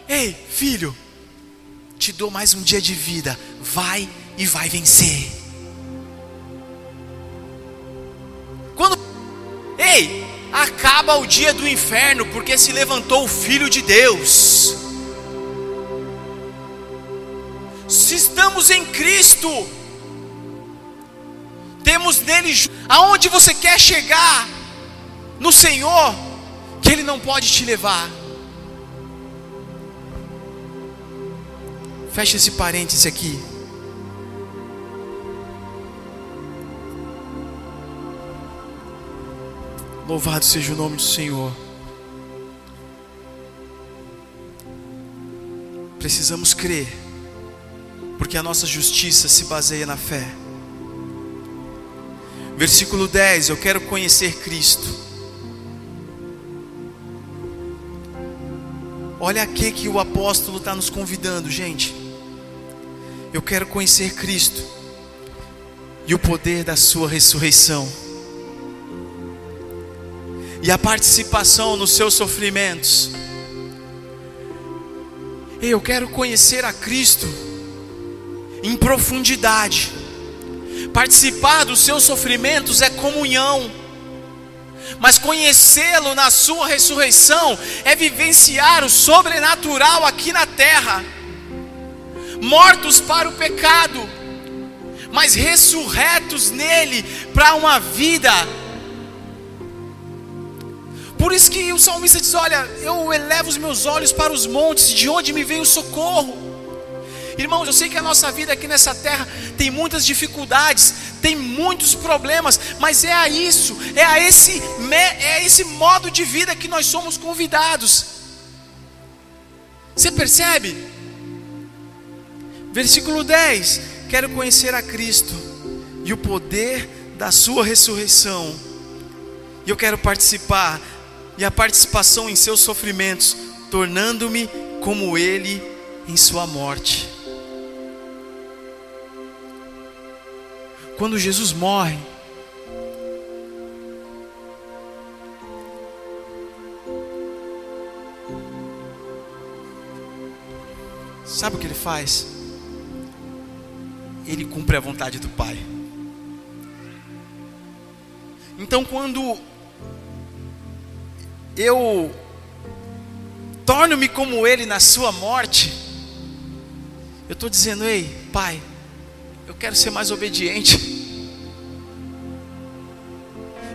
Ei, filho, te dou mais um dia de vida vai e vai vencer. Quando Ei, acaba o dia do inferno porque se levantou o filho de Deus. Se estamos em Cristo, temos nele aonde você quer chegar no Senhor, que ele não pode te levar. Fecha esse parêntese aqui. Louvado seja o nome do Senhor. Precisamos crer, porque a nossa justiça se baseia na fé. Versículo 10: Eu quero conhecer Cristo. Olha aqui que o apóstolo está nos convidando, gente. Eu quero conhecer Cristo e o poder da Sua ressurreição e a participação nos seus sofrimentos. Eu quero conhecer a Cristo em profundidade. Participar dos seus sofrimentos é comunhão, mas conhecê-lo na sua ressurreição é vivenciar o sobrenatural aqui na terra. Mortos para o pecado, mas ressurretos nele para uma vida por isso que o salmista diz: Olha, eu elevo os meus olhos para os montes, de onde me vem o socorro. Irmãos, eu sei que a nossa vida aqui nessa terra tem muitas dificuldades, tem muitos problemas, mas é a isso, é a esse, é a esse modo de vida que nós somos convidados. Você percebe? Versículo 10: Quero conhecer a Cristo e o poder da Sua ressurreição, e eu quero participar e a participação em seus sofrimentos, tornando-me como Ele em Sua morte. Quando Jesus morre, sabe o que ele faz? Ele cumpre a vontade do Pai. Então, quando eu torno-me como Ele na Sua morte, eu estou dizendo, ei, Pai, eu quero ser mais obediente,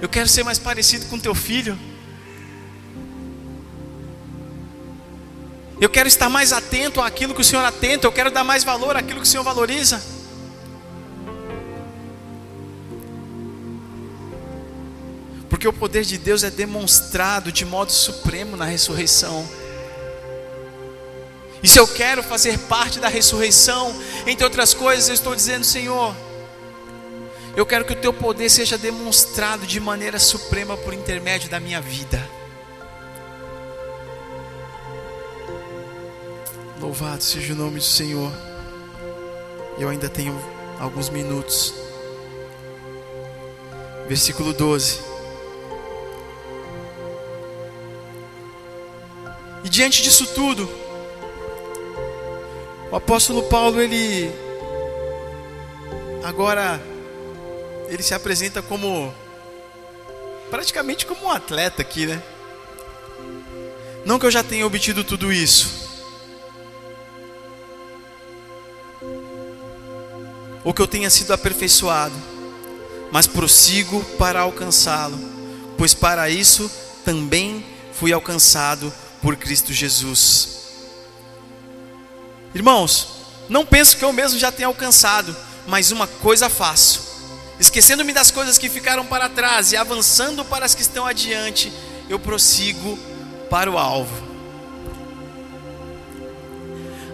eu quero ser mais parecido com Teu filho, eu quero estar mais atento àquilo que o Senhor atenta, eu quero dar mais valor àquilo que o Senhor valoriza. Porque o poder de Deus é demonstrado de modo supremo na ressurreição. E se eu quero fazer parte da ressurreição, entre outras coisas, eu estou dizendo, Senhor, eu quero que o teu poder seja demonstrado de maneira suprema por intermédio da minha vida. Louvado seja o nome do Senhor. Eu ainda tenho alguns minutos. Versículo 12. E diante disso tudo, o apóstolo Paulo ele agora ele se apresenta como praticamente como um atleta aqui, né? Não que eu já tenha obtido tudo isso, ou que eu tenha sido aperfeiçoado, mas prossigo para alcançá-lo, pois para isso também fui alcançado por Cristo Jesus. Irmãos, não penso que eu mesmo já tenha alcançado, mas uma coisa faço, esquecendo-me das coisas que ficaram para trás e avançando para as que estão adiante, eu prossigo para o alvo.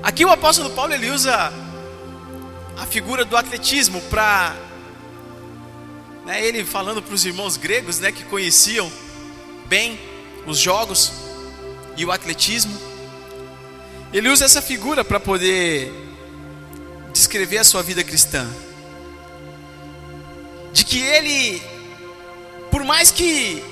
Aqui o apóstolo Paulo ele usa a figura do atletismo para né, ele falando para os irmãos gregos, né, que conheciam bem os jogos e o atletismo. Ele usa essa figura para poder descrever a sua vida cristã. De que ele, por mais que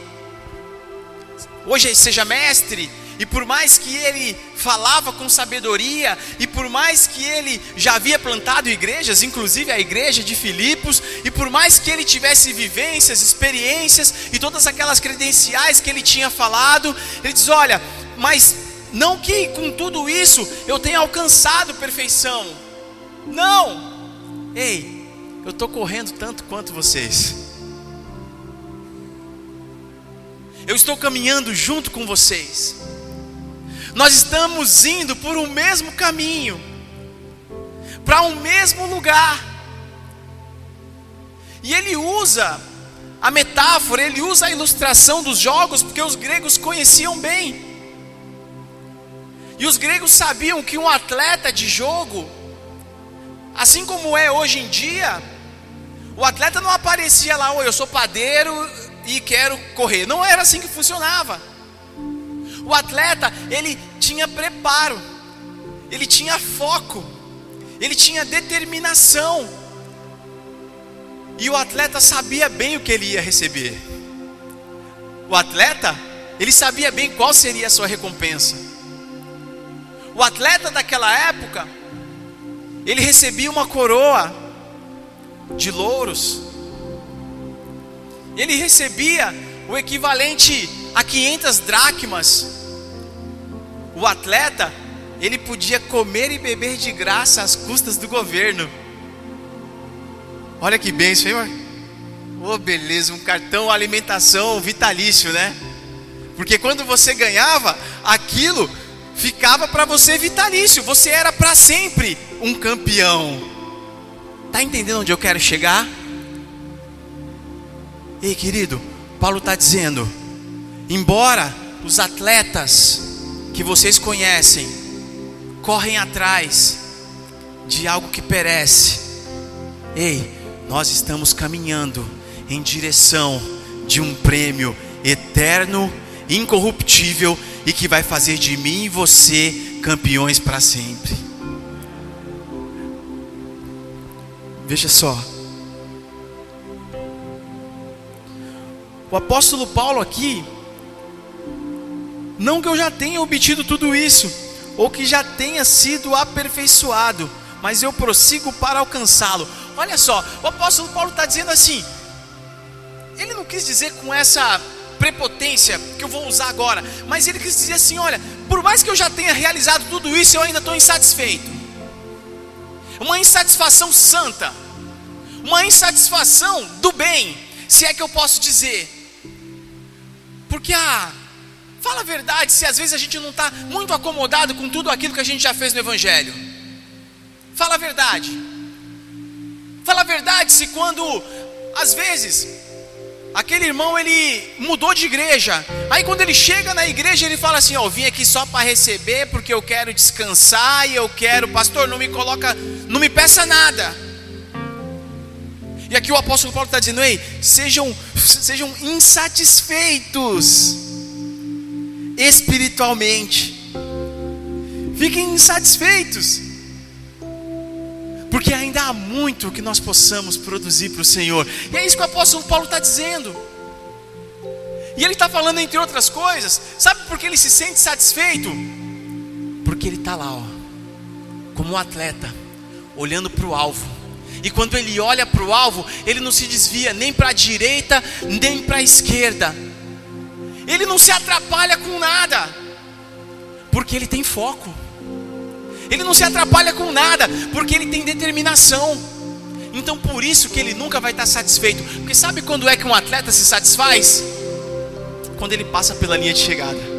hoje seja mestre, e por mais que ele falava com sabedoria, e por mais que ele já havia plantado igrejas, inclusive a igreja de Filipos, e por mais que ele tivesse vivências, experiências e todas aquelas credenciais que ele tinha falado, ele diz: Olha, mas não que com tudo isso eu tenha alcançado perfeição. Não. Ei, eu estou correndo tanto quanto vocês. Eu estou caminhando junto com vocês. Nós estamos indo por um mesmo caminho, para um mesmo lugar. E ele usa a metáfora, ele usa a ilustração dos jogos, porque os gregos conheciam bem. E os gregos sabiam que um atleta de jogo, assim como é hoje em dia, o atleta não aparecia lá, oi, eu sou padeiro e quero correr. Não era assim que funcionava. O atleta, ele tinha preparo, ele tinha foco, ele tinha determinação. E o atleta sabia bem o que ele ia receber. O atleta, ele sabia bem qual seria a sua recompensa. O atleta daquela época, ele recebia uma coroa de louros. Ele recebia o equivalente a 500 dracmas. O atleta, ele podia comer e beber de graça às custas do governo. Olha que hein, mano? Oh, beleza, um cartão alimentação vitalício, né? Porque quando você ganhava, aquilo ficava para você vitalício, você era para sempre um campeão. Tá entendendo onde eu quero chegar? Ei, querido, Paulo está dizendo: embora os atletas que vocês conhecem correm atrás de algo que perece, ei, nós estamos caminhando em direção de um prêmio eterno, incorruptível e que vai fazer de mim e você campeões para sempre. Veja só. O apóstolo Paulo aqui, não que eu já tenha obtido tudo isso, ou que já tenha sido aperfeiçoado, mas eu prossigo para alcançá-lo. Olha só, o apóstolo Paulo está dizendo assim, ele não quis dizer com essa prepotência que eu vou usar agora, mas ele quis dizer assim: olha, por mais que eu já tenha realizado tudo isso, eu ainda estou insatisfeito. Uma insatisfação santa, uma insatisfação do bem, se é que eu posso dizer. Porque ah, fala a verdade, se às vezes a gente não está muito acomodado com tudo aquilo que a gente já fez no Evangelho. Fala a verdade. Fala a verdade se quando, às vezes, aquele irmão ele mudou de igreja. Aí quando ele chega na igreja, ele fala assim: Ó, oh, vim aqui só para receber, porque eu quero descansar e eu quero, pastor, não me coloca, não me peça nada. E aqui o apóstolo Paulo está dizendo: Ei, sejam, sejam insatisfeitos espiritualmente. Fiquem insatisfeitos. Porque ainda há muito que nós possamos produzir para o Senhor. E é isso que o apóstolo Paulo está dizendo. E ele está falando, entre outras coisas, sabe por que ele se sente satisfeito? Porque ele está lá, ó, como um atleta, olhando para o alvo. E quando ele olha para o alvo, ele não se desvia nem para a direita, nem para a esquerda. Ele não se atrapalha com nada, porque ele tem foco. Ele não se atrapalha com nada, porque ele tem determinação. Então por isso que ele nunca vai estar satisfeito. Porque sabe quando é que um atleta se satisfaz? Quando ele passa pela linha de chegada.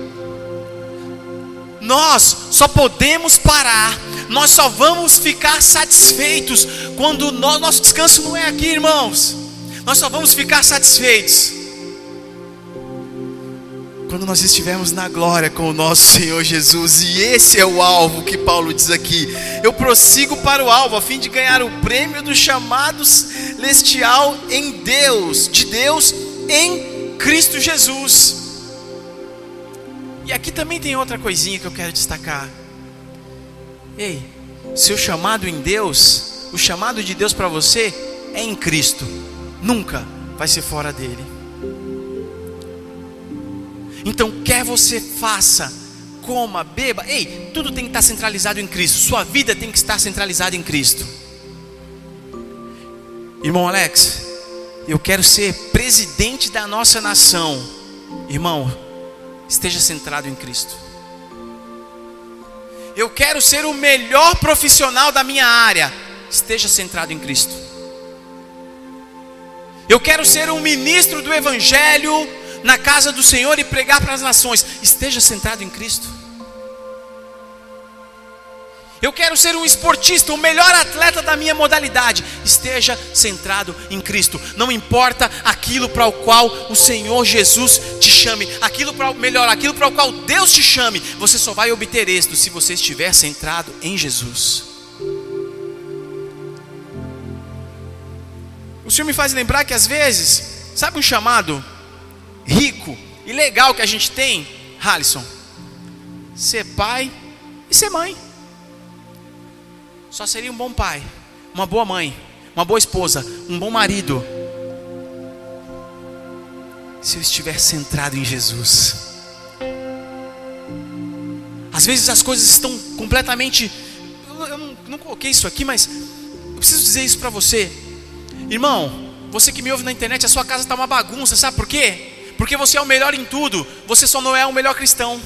Nós só podemos parar, nós só vamos ficar satisfeitos quando nós, nosso descanso não é aqui, irmãos. Nós só vamos ficar satisfeitos quando nós estivermos na glória com o nosso Senhor Jesus, e esse é o alvo que Paulo diz aqui. Eu prossigo para o alvo a fim de ganhar o prêmio do chamado celestial em Deus, de Deus em Cristo Jesus. E aqui também tem outra coisinha que eu quero destacar. Ei, seu chamado em Deus, o chamado de Deus para você é em Cristo, nunca vai ser fora dele. Então, quer você faça, coma, beba, ei, tudo tem que estar centralizado em Cristo. Sua vida tem que estar centralizada em Cristo. Irmão Alex, eu quero ser presidente da nossa nação. Irmão, esteja centrado em Cristo. Eu quero ser o melhor profissional da minha área. Esteja centrado em Cristo. Eu quero ser um ministro do Evangelho na casa do Senhor e pregar para as nações. Esteja centrado em Cristo. Eu quero ser um esportista, o melhor atleta da minha modalidade. Esteja centrado em Cristo. Não importa aquilo para o qual o Senhor Jesus te chame, aquilo para melhor, aquilo para o qual Deus te chame. Você só vai obter êxito se você estiver centrado em Jesus. O Senhor me faz lembrar que às vezes, sabe um chamado rico e legal que a gente tem, Halisson, ser pai e ser mãe. Só seria um bom pai, uma boa mãe, uma boa esposa, um bom marido. Se eu estiver centrado em Jesus. Às vezes as coisas estão completamente. Eu não, não coloquei isso aqui, mas eu preciso dizer isso para você. Irmão, você que me ouve na internet, a sua casa está uma bagunça, sabe por quê? Porque você é o melhor em tudo, você só não é o melhor cristão.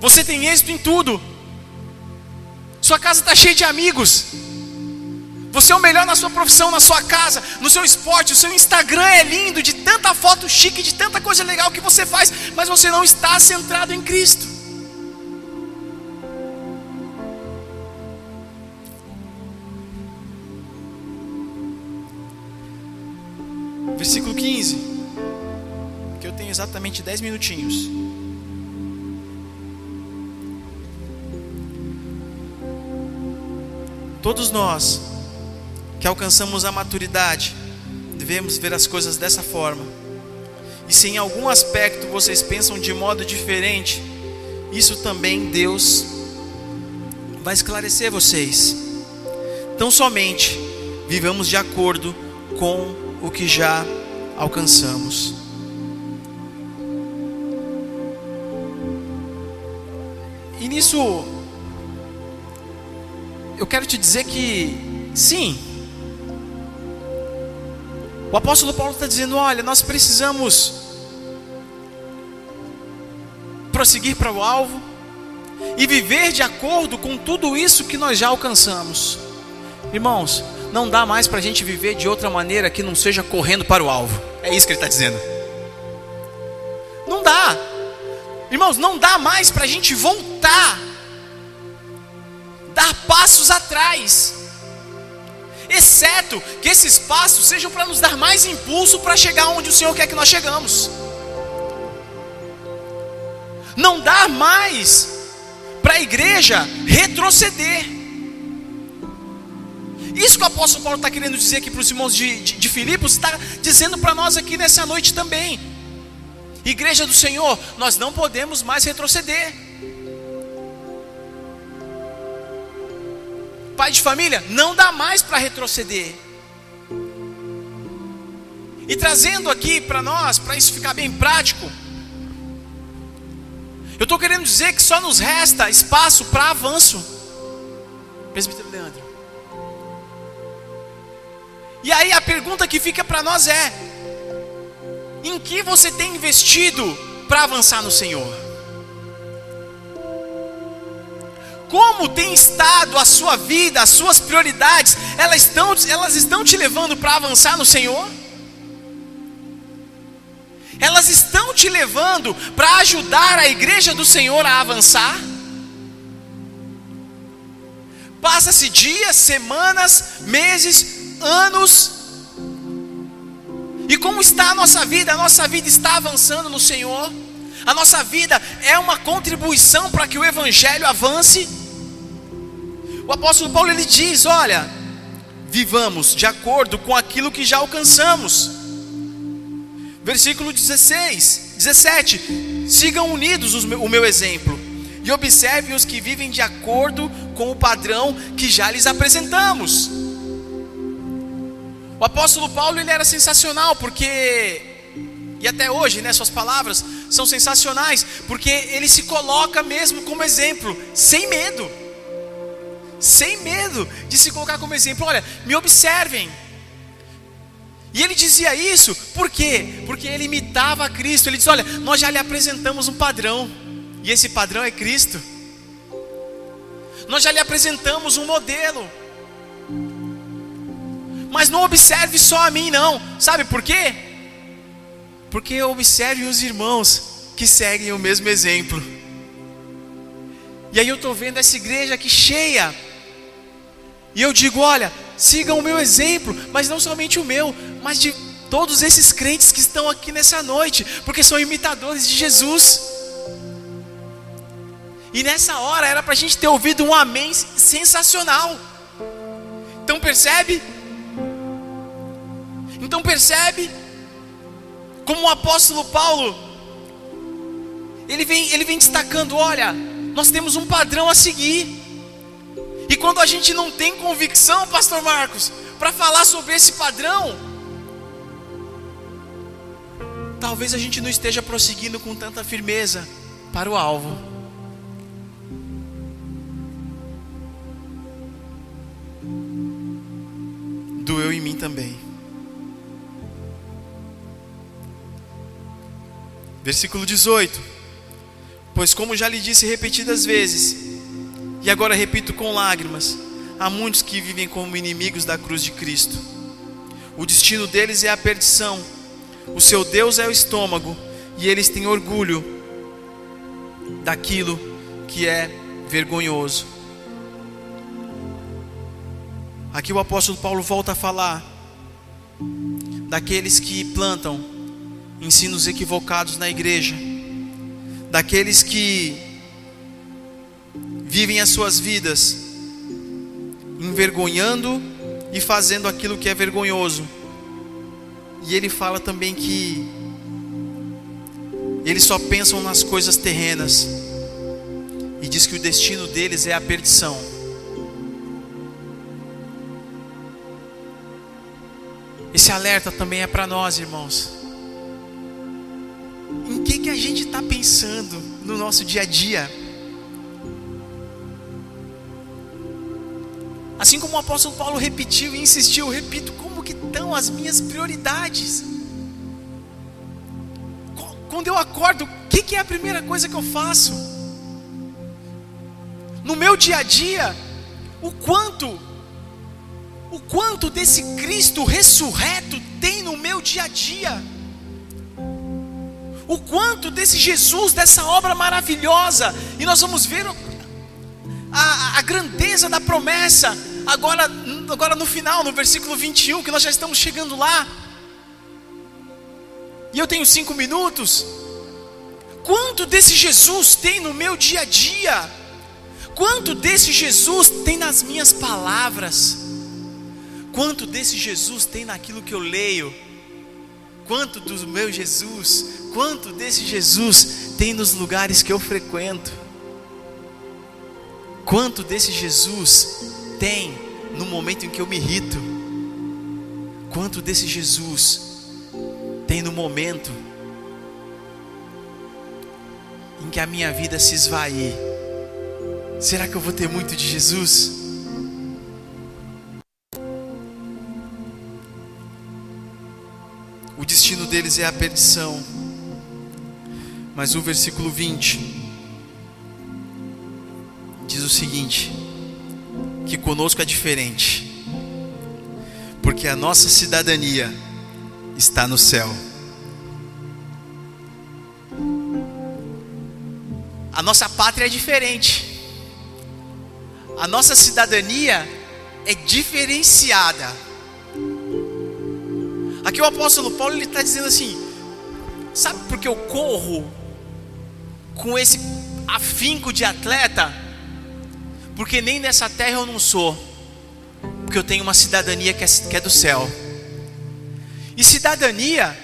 Você tem êxito em tudo. Sua casa está cheia de amigos. Você é o melhor na sua profissão, na sua casa, no seu esporte. O seu Instagram é lindo, de tanta foto chique, de tanta coisa legal que você faz, mas você não está centrado em Cristo. Versículo 15. Que eu tenho exatamente 10 minutinhos. Todos nós que alcançamos a maturidade, devemos ver as coisas dessa forma. E se em algum aspecto vocês pensam de modo diferente, isso também Deus vai esclarecer vocês. Então somente vivamos de acordo com o que já alcançamos. E nisso, eu quero te dizer que, sim, o apóstolo Paulo está dizendo: olha, nós precisamos prosseguir para o alvo e viver de acordo com tudo isso que nós já alcançamos. Irmãos, não dá mais para a gente viver de outra maneira que não seja correndo para o alvo. É isso que ele está dizendo. Não dá, irmãos, não dá mais para a gente voltar, dar passos atrás. exceto que esses passos sejam para nos dar mais impulso para chegar onde o Senhor quer que nós chegamos. Não dá mais para a igreja retroceder. Isso que o apóstolo Paulo está querendo dizer aqui para os irmãos de, de, de Filipos, está dizendo para nós aqui nessa noite também. Igreja do Senhor, nós não podemos mais retroceder. Pai de família, não dá mais para retroceder. E trazendo aqui para nós, para isso ficar bem prático, eu estou querendo dizer que só nos resta espaço para avanço. Presbítero Leandro. E aí a pergunta que fica para nós é: em que você tem investido para avançar no Senhor? Como tem estado a sua vida, as suas prioridades, elas estão, elas estão te levando para avançar no Senhor? Elas estão te levando para ajudar a igreja do Senhor a avançar? Passa-se dias, semanas, meses, anos, e como está a nossa vida? A nossa vida está avançando no Senhor. A nossa vida é uma contribuição para que o evangelho avance. O apóstolo Paulo ele diz: "Olha, vivamos de acordo com aquilo que já alcançamos." Versículo 16, 17: Sigam unidos o meu exemplo e observem os que vivem de acordo com o padrão que já lhes apresentamos. O apóstolo Paulo ele era sensacional porque e até hoje, né, suas palavras são sensacionais, porque ele se coloca mesmo como exemplo, sem medo. Sem medo de se colocar como exemplo. Olha, me observem. E ele dizia isso, por quê? Porque ele imitava Cristo. Ele diz: Olha, nós já lhe apresentamos um padrão, e esse padrão é Cristo. Nós já lhe apresentamos um modelo. Mas não observe só a mim, não. Sabe por quê? Porque observe os irmãos que seguem o mesmo exemplo. E aí eu estou vendo essa igreja aqui cheia. E eu digo: olha, sigam o meu exemplo, mas não somente o meu, mas de todos esses crentes que estão aqui nessa noite, porque são imitadores de Jesus. E nessa hora era para a gente ter ouvido um amém sensacional. Então percebe? Então percebe como o apóstolo Paulo ele vem, ele vem destacando, olha, nós temos um padrão a seguir. E quando a gente não tem convicção, pastor Marcos, para falar sobre esse padrão, talvez a gente não esteja prosseguindo com tanta firmeza para o alvo. Doeu em mim também. Versículo 18: Pois, como já lhe disse repetidas vezes, e agora repito com lágrimas, há muitos que vivem como inimigos da cruz de Cristo. O destino deles é a perdição, o seu Deus é o estômago, e eles têm orgulho daquilo que é vergonhoso. Aqui o apóstolo Paulo volta a falar daqueles que plantam ensinos equivocados na igreja, daqueles que vivem as suas vidas envergonhando e fazendo aquilo que é vergonhoso. E ele fala também que eles só pensam nas coisas terrenas e diz que o destino deles é a perdição. Esse alerta também é para nós, irmãos em que, que a gente está pensando no nosso dia a dia. Assim como o apóstolo Paulo repetiu e insistiu, eu repito, como que estão as minhas prioridades? Quando eu acordo, o que, que é a primeira coisa que eu faço? No meu dia a dia, o quanto, o quanto desse Cristo ressurreto tem no meu dia a dia? O quanto desse Jesus, dessa obra maravilhosa, e nós vamos ver a, a grandeza da promessa. Agora, agora no final, no versículo 21, que nós já estamos chegando lá. E eu tenho cinco minutos. Quanto desse Jesus tem no meu dia a dia? Quanto desse Jesus tem nas minhas palavras? Quanto desse Jesus tem naquilo que eu leio? Quanto do meu Jesus, quanto desse Jesus tem nos lugares que eu frequento? Quanto desse Jesus tem no momento em que eu me irrito? Quanto desse Jesus tem no momento em que a minha vida se esvair? Será que eu vou ter muito de Jesus? O destino deles é a perdição. Mas o versículo 20 diz o seguinte: que conosco é diferente, porque a nossa cidadania está no céu. A nossa pátria é diferente, a nossa cidadania é diferenciada. Aqui o apóstolo Paulo ele está dizendo assim: sabe por que eu corro com esse afinco de atleta? Porque nem nessa terra eu não sou, porque eu tenho uma cidadania que é, que é do céu. E cidadania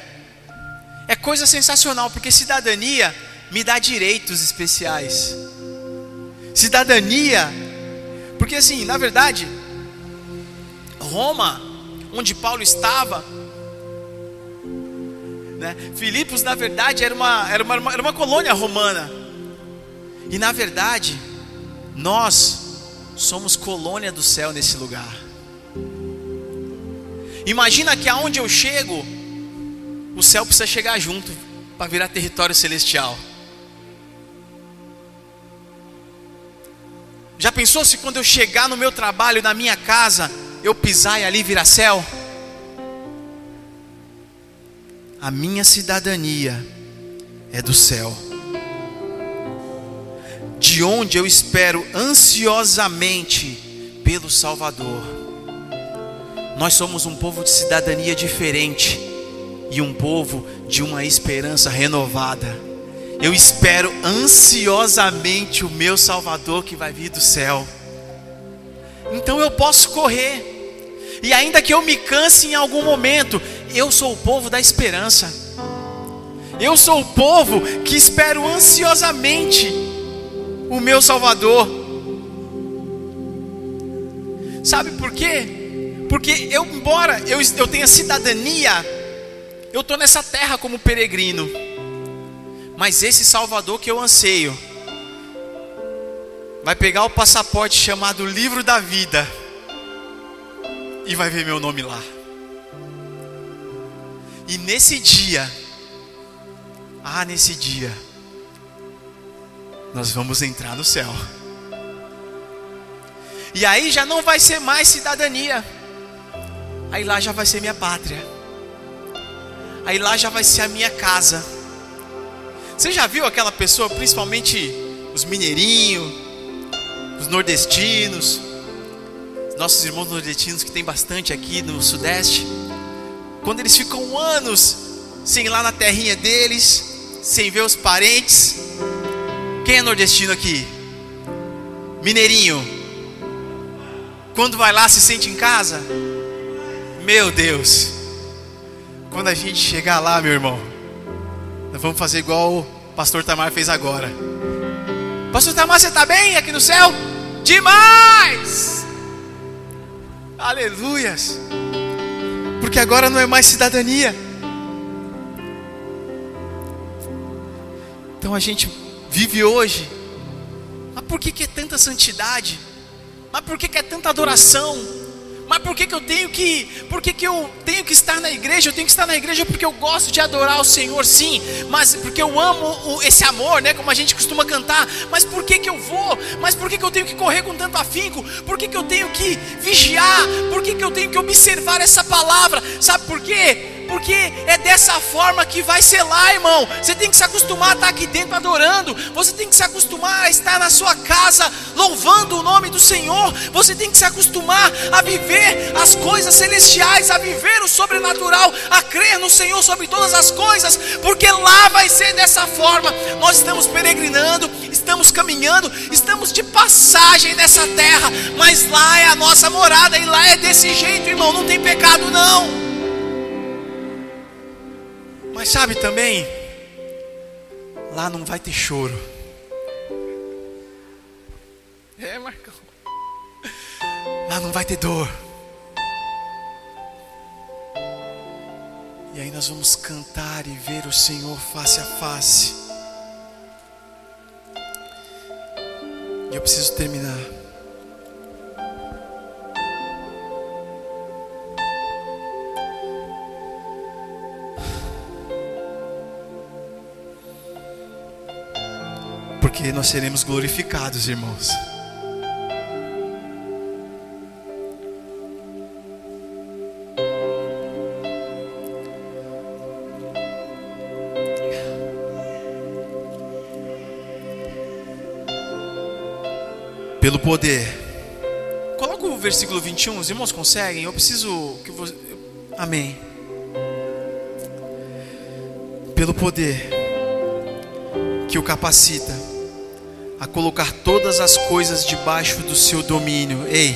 é coisa sensacional, porque cidadania me dá direitos especiais. Cidadania, porque assim, na verdade, Roma, onde Paulo estava, né, Filipos, na verdade, era uma, era, uma, era uma colônia romana. E na verdade, nós somos colônia do céu nesse lugar. Imagina que aonde eu chego, o céu precisa chegar junto para virar território celestial. Já pensou se quando eu chegar no meu trabalho, na minha casa, eu pisar e ali virar céu? A minha cidadania é do céu de onde eu espero ansiosamente pelo Salvador. Nós somos um povo de cidadania diferente e um povo de uma esperança renovada. Eu espero ansiosamente o meu Salvador que vai vir do céu. Então eu posso correr, e ainda que eu me canse em algum momento, eu sou o povo da esperança. Eu sou o povo que espero ansiosamente o meu Salvador. Sabe por quê? Porque eu, embora eu, eu tenha cidadania, eu estou nessa terra como peregrino. Mas esse Salvador que eu anseio, vai pegar o passaporte chamado Livro da Vida e vai ver meu nome lá. E nesse dia, ah, nesse dia, nós vamos entrar no céu. E aí já não vai ser mais cidadania. Aí lá já vai ser minha pátria. Aí lá já vai ser a minha casa. Você já viu aquela pessoa, principalmente os mineirinhos, os nordestinos, nossos irmãos nordestinos que tem bastante aqui no sudeste, quando eles ficam anos sem ir lá na terrinha deles, sem ver os parentes, quem é nordestino aqui? Mineirinho. Quando vai lá se sente em casa? Meu Deus. Quando a gente chegar lá, meu irmão, nós vamos fazer igual o pastor Tamar fez agora. Pastor Tamar, você está bem aqui no céu? Demais! Aleluias! Porque agora não é mais cidadania. Então a gente vive hoje. Mas por que, que é tanta santidade? Mas por que, que é tanta adoração? Mas por que, que eu tenho que, por que, que eu tenho que estar na igreja? Eu tenho que estar na igreja porque eu gosto de adorar o Senhor, sim, mas porque eu amo o, esse amor, né? Como a gente costuma cantar. Mas por que, que eu vou? Mas por que, que eu tenho que correr com tanto afinco? Por que, que eu tenho que vigiar? Por que, que eu tenho que observar essa palavra? Sabe por quê? Porque é dessa forma que vai ser lá, irmão. Você tem que se acostumar a estar aqui dentro adorando. Você tem que se acostumar a estar na sua casa louvando o nome do Senhor. Você tem que se acostumar a viver as coisas celestiais, a viver o sobrenatural, a crer no Senhor sobre todas as coisas, porque lá vai ser dessa forma. Nós estamos peregrinando, estamos caminhando, estamos de passagem nessa terra, mas lá é a nossa morada e lá é desse jeito, irmão. Não tem pecado, não. Mas sabe também, lá não vai ter choro. É, Marcão. Lá não vai ter dor. E aí nós vamos cantar e ver o Senhor face a face. E eu preciso terminar. porque nós seremos glorificados, irmãos. Pelo poder. Coloca o versículo 21, os irmãos conseguem? Eu preciso que você. Amém. Pelo poder que o capacita a colocar todas as coisas debaixo do seu domínio. Ei,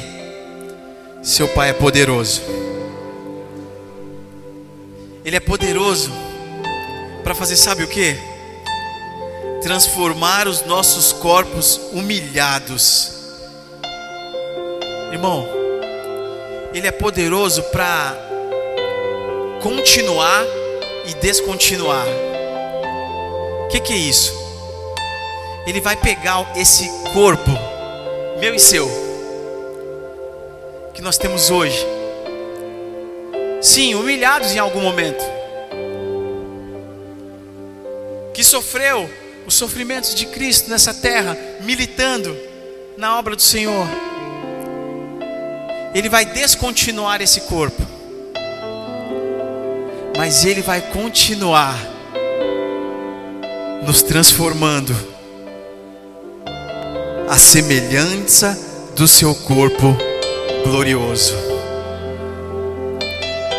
seu Pai é poderoso. Ele é poderoso para fazer, sabe o que? Transformar os nossos corpos humilhados. Irmão, Ele é poderoso para continuar e descontinuar. O que, que é isso? Ele vai pegar esse corpo, meu e seu, que nós temos hoje. Sim, humilhados em algum momento. Que sofreu os sofrimentos de Cristo nessa terra, militando na obra do Senhor. Ele vai descontinuar esse corpo. Mas ele vai continuar nos transformando a semelhança do seu corpo glorioso.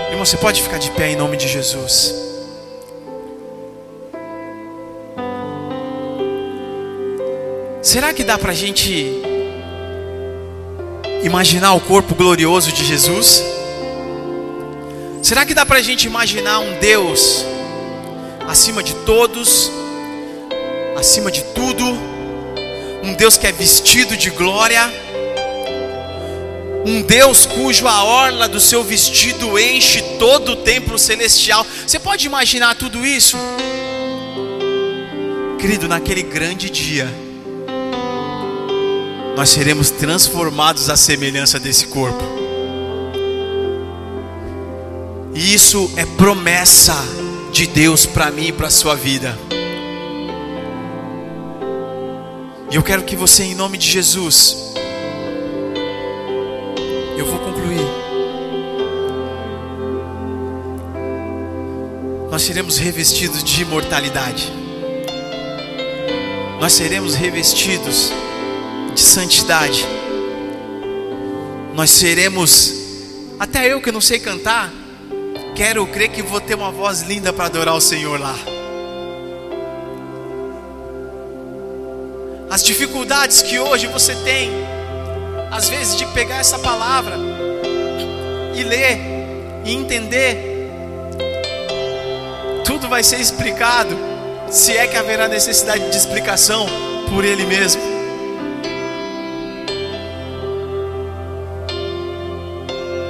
Irmão, você pode ficar de pé em nome de Jesus. Será que dá para a gente imaginar o corpo glorioso de Jesus? Será que dá para a gente imaginar um Deus acima de todos, acima de tudo? um Deus que é vestido de glória, um Deus cujo a orla do seu vestido enche todo o templo celestial. Você pode imaginar tudo isso? Querido, naquele grande dia, nós seremos transformados à semelhança desse corpo. E isso é promessa de Deus para mim e para a sua vida. E eu quero que você, em nome de Jesus, eu vou concluir. Nós seremos revestidos de imortalidade. Nós seremos revestidos de santidade. Nós seremos, até eu que não sei cantar, quero crer que vou ter uma voz linda para adorar o Senhor lá. as dificuldades que hoje você tem, às vezes de pegar essa palavra e ler e entender, tudo vai ser explicado, se é que haverá necessidade de explicação por Ele mesmo.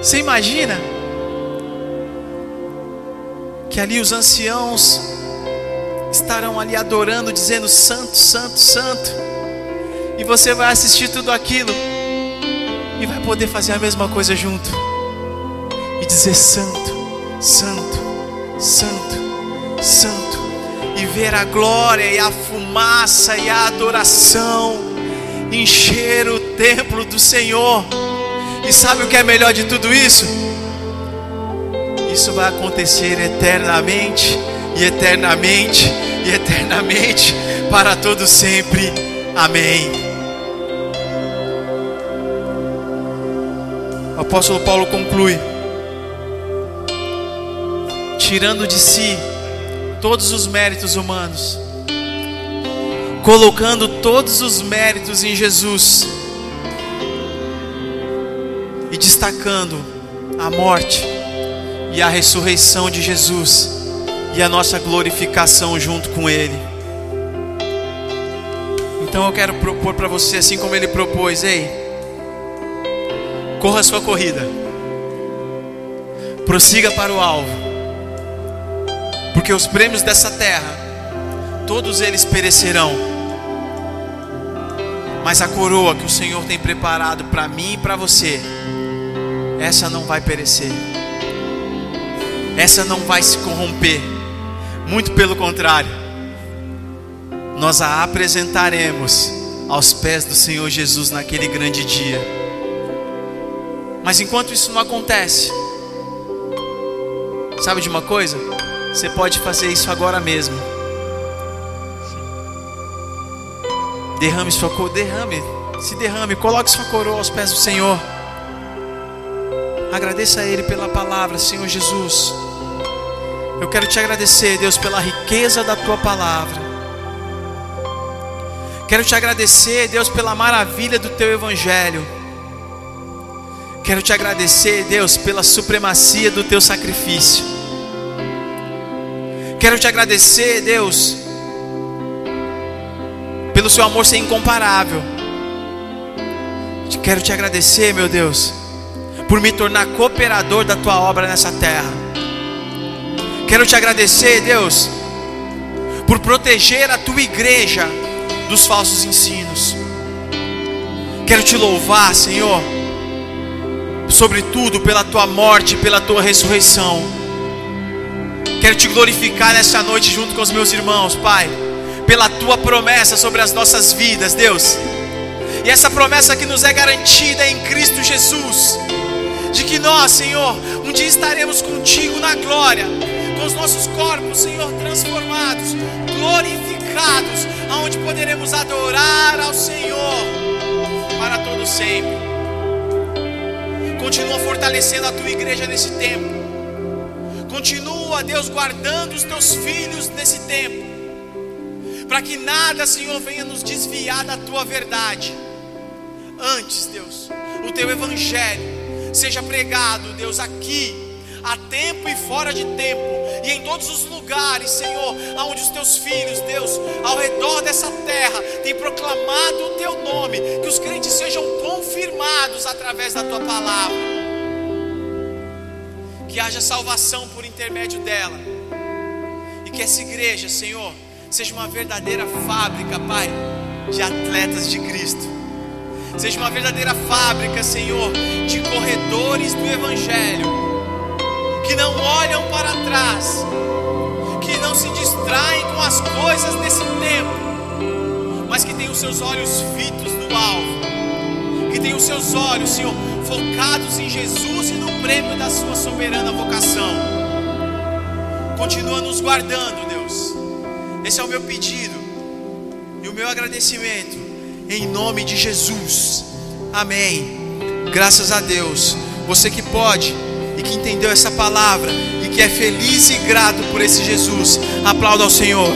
Você imagina que ali os anciãos estarão ali adorando, dizendo: Santo, Santo, Santo. E você vai assistir tudo aquilo e vai poder fazer a mesma coisa junto e dizer: Santo, Santo, Santo, Santo, e ver a glória e a fumaça e a adoração encher o templo do Senhor. E sabe o que é melhor de tudo isso? isso vai acontecer eternamente e eternamente e eternamente para todo sempre. Amém. O apóstolo Paulo conclui: tirando de si todos os méritos humanos, colocando todos os méritos em Jesus e destacando a morte e a ressurreição de Jesus e a nossa glorificação junto com Ele. Então eu quero propor para você, assim como Ele propôs, ei, corra a sua corrida, prossiga para o alvo, porque os prêmios dessa terra, todos eles perecerão, mas a coroa que o Senhor tem preparado para mim e para você, essa não vai perecer, essa não vai se corromper, muito pelo contrário, nós a apresentaremos aos pés do Senhor Jesus naquele grande dia. Mas enquanto isso não acontece, sabe de uma coisa? Você pode fazer isso agora mesmo. Derrame sua coroa, derrame, se derrame, coloque sua coroa aos pés do Senhor. Agradeça a Ele pela palavra, Senhor Jesus. Eu quero te agradecer, Deus, pela riqueza da tua palavra. Quero te agradecer, Deus, pela maravilha do teu evangelho. Quero te agradecer, Deus, pela supremacia do teu sacrifício. Quero te agradecer, Deus, pelo seu amor ser incomparável. Quero te agradecer, meu Deus, por me tornar cooperador da tua obra nessa terra. Quero te agradecer, Deus, por proteger a tua igreja dos falsos ensinos. Quero te louvar, Senhor, sobretudo pela tua morte, pela tua ressurreição. Quero te glorificar nessa noite junto com os meus irmãos, Pai, pela tua promessa sobre as nossas vidas, Deus. E essa promessa que nos é garantida em Cristo Jesus, de que nós, Senhor, um dia estaremos contigo na glória, com os nossos corpos, Senhor, transformados, glorificados, aonde poderemos adorar ao Senhor para todo sempre. Continua fortalecendo a tua igreja nesse tempo. Continua, Deus, guardando os teus filhos nesse tempo. Para que nada, Senhor, venha nos desviar da tua verdade. Antes, Deus, o teu evangelho seja pregado, Deus, aqui, a tempo e fora de tempo, e em todos os lugares, Senhor, aonde os teus filhos, Deus, ao redor dessa terra, têm proclamado o teu nome, que os crentes sejam confirmados através da tua palavra, que haja salvação por intermédio dela, e que essa igreja, Senhor, seja uma verdadeira fábrica, Pai, de atletas de Cristo. Seja uma verdadeira fábrica, Senhor, de corredores do Evangelho, que não olham para trás, que não se distraem com as coisas desse tempo, mas que têm os seus olhos fitos no alvo, que têm os seus olhos, Senhor, focados em Jesus e no prêmio da Sua soberana vocação. Continua nos guardando, Deus. Esse é o meu pedido e o meu agradecimento em nome de Jesus. Amém. Graças a Deus. Você que pode e que entendeu essa palavra e que é feliz e grato por esse Jesus, aplauda ao Senhor.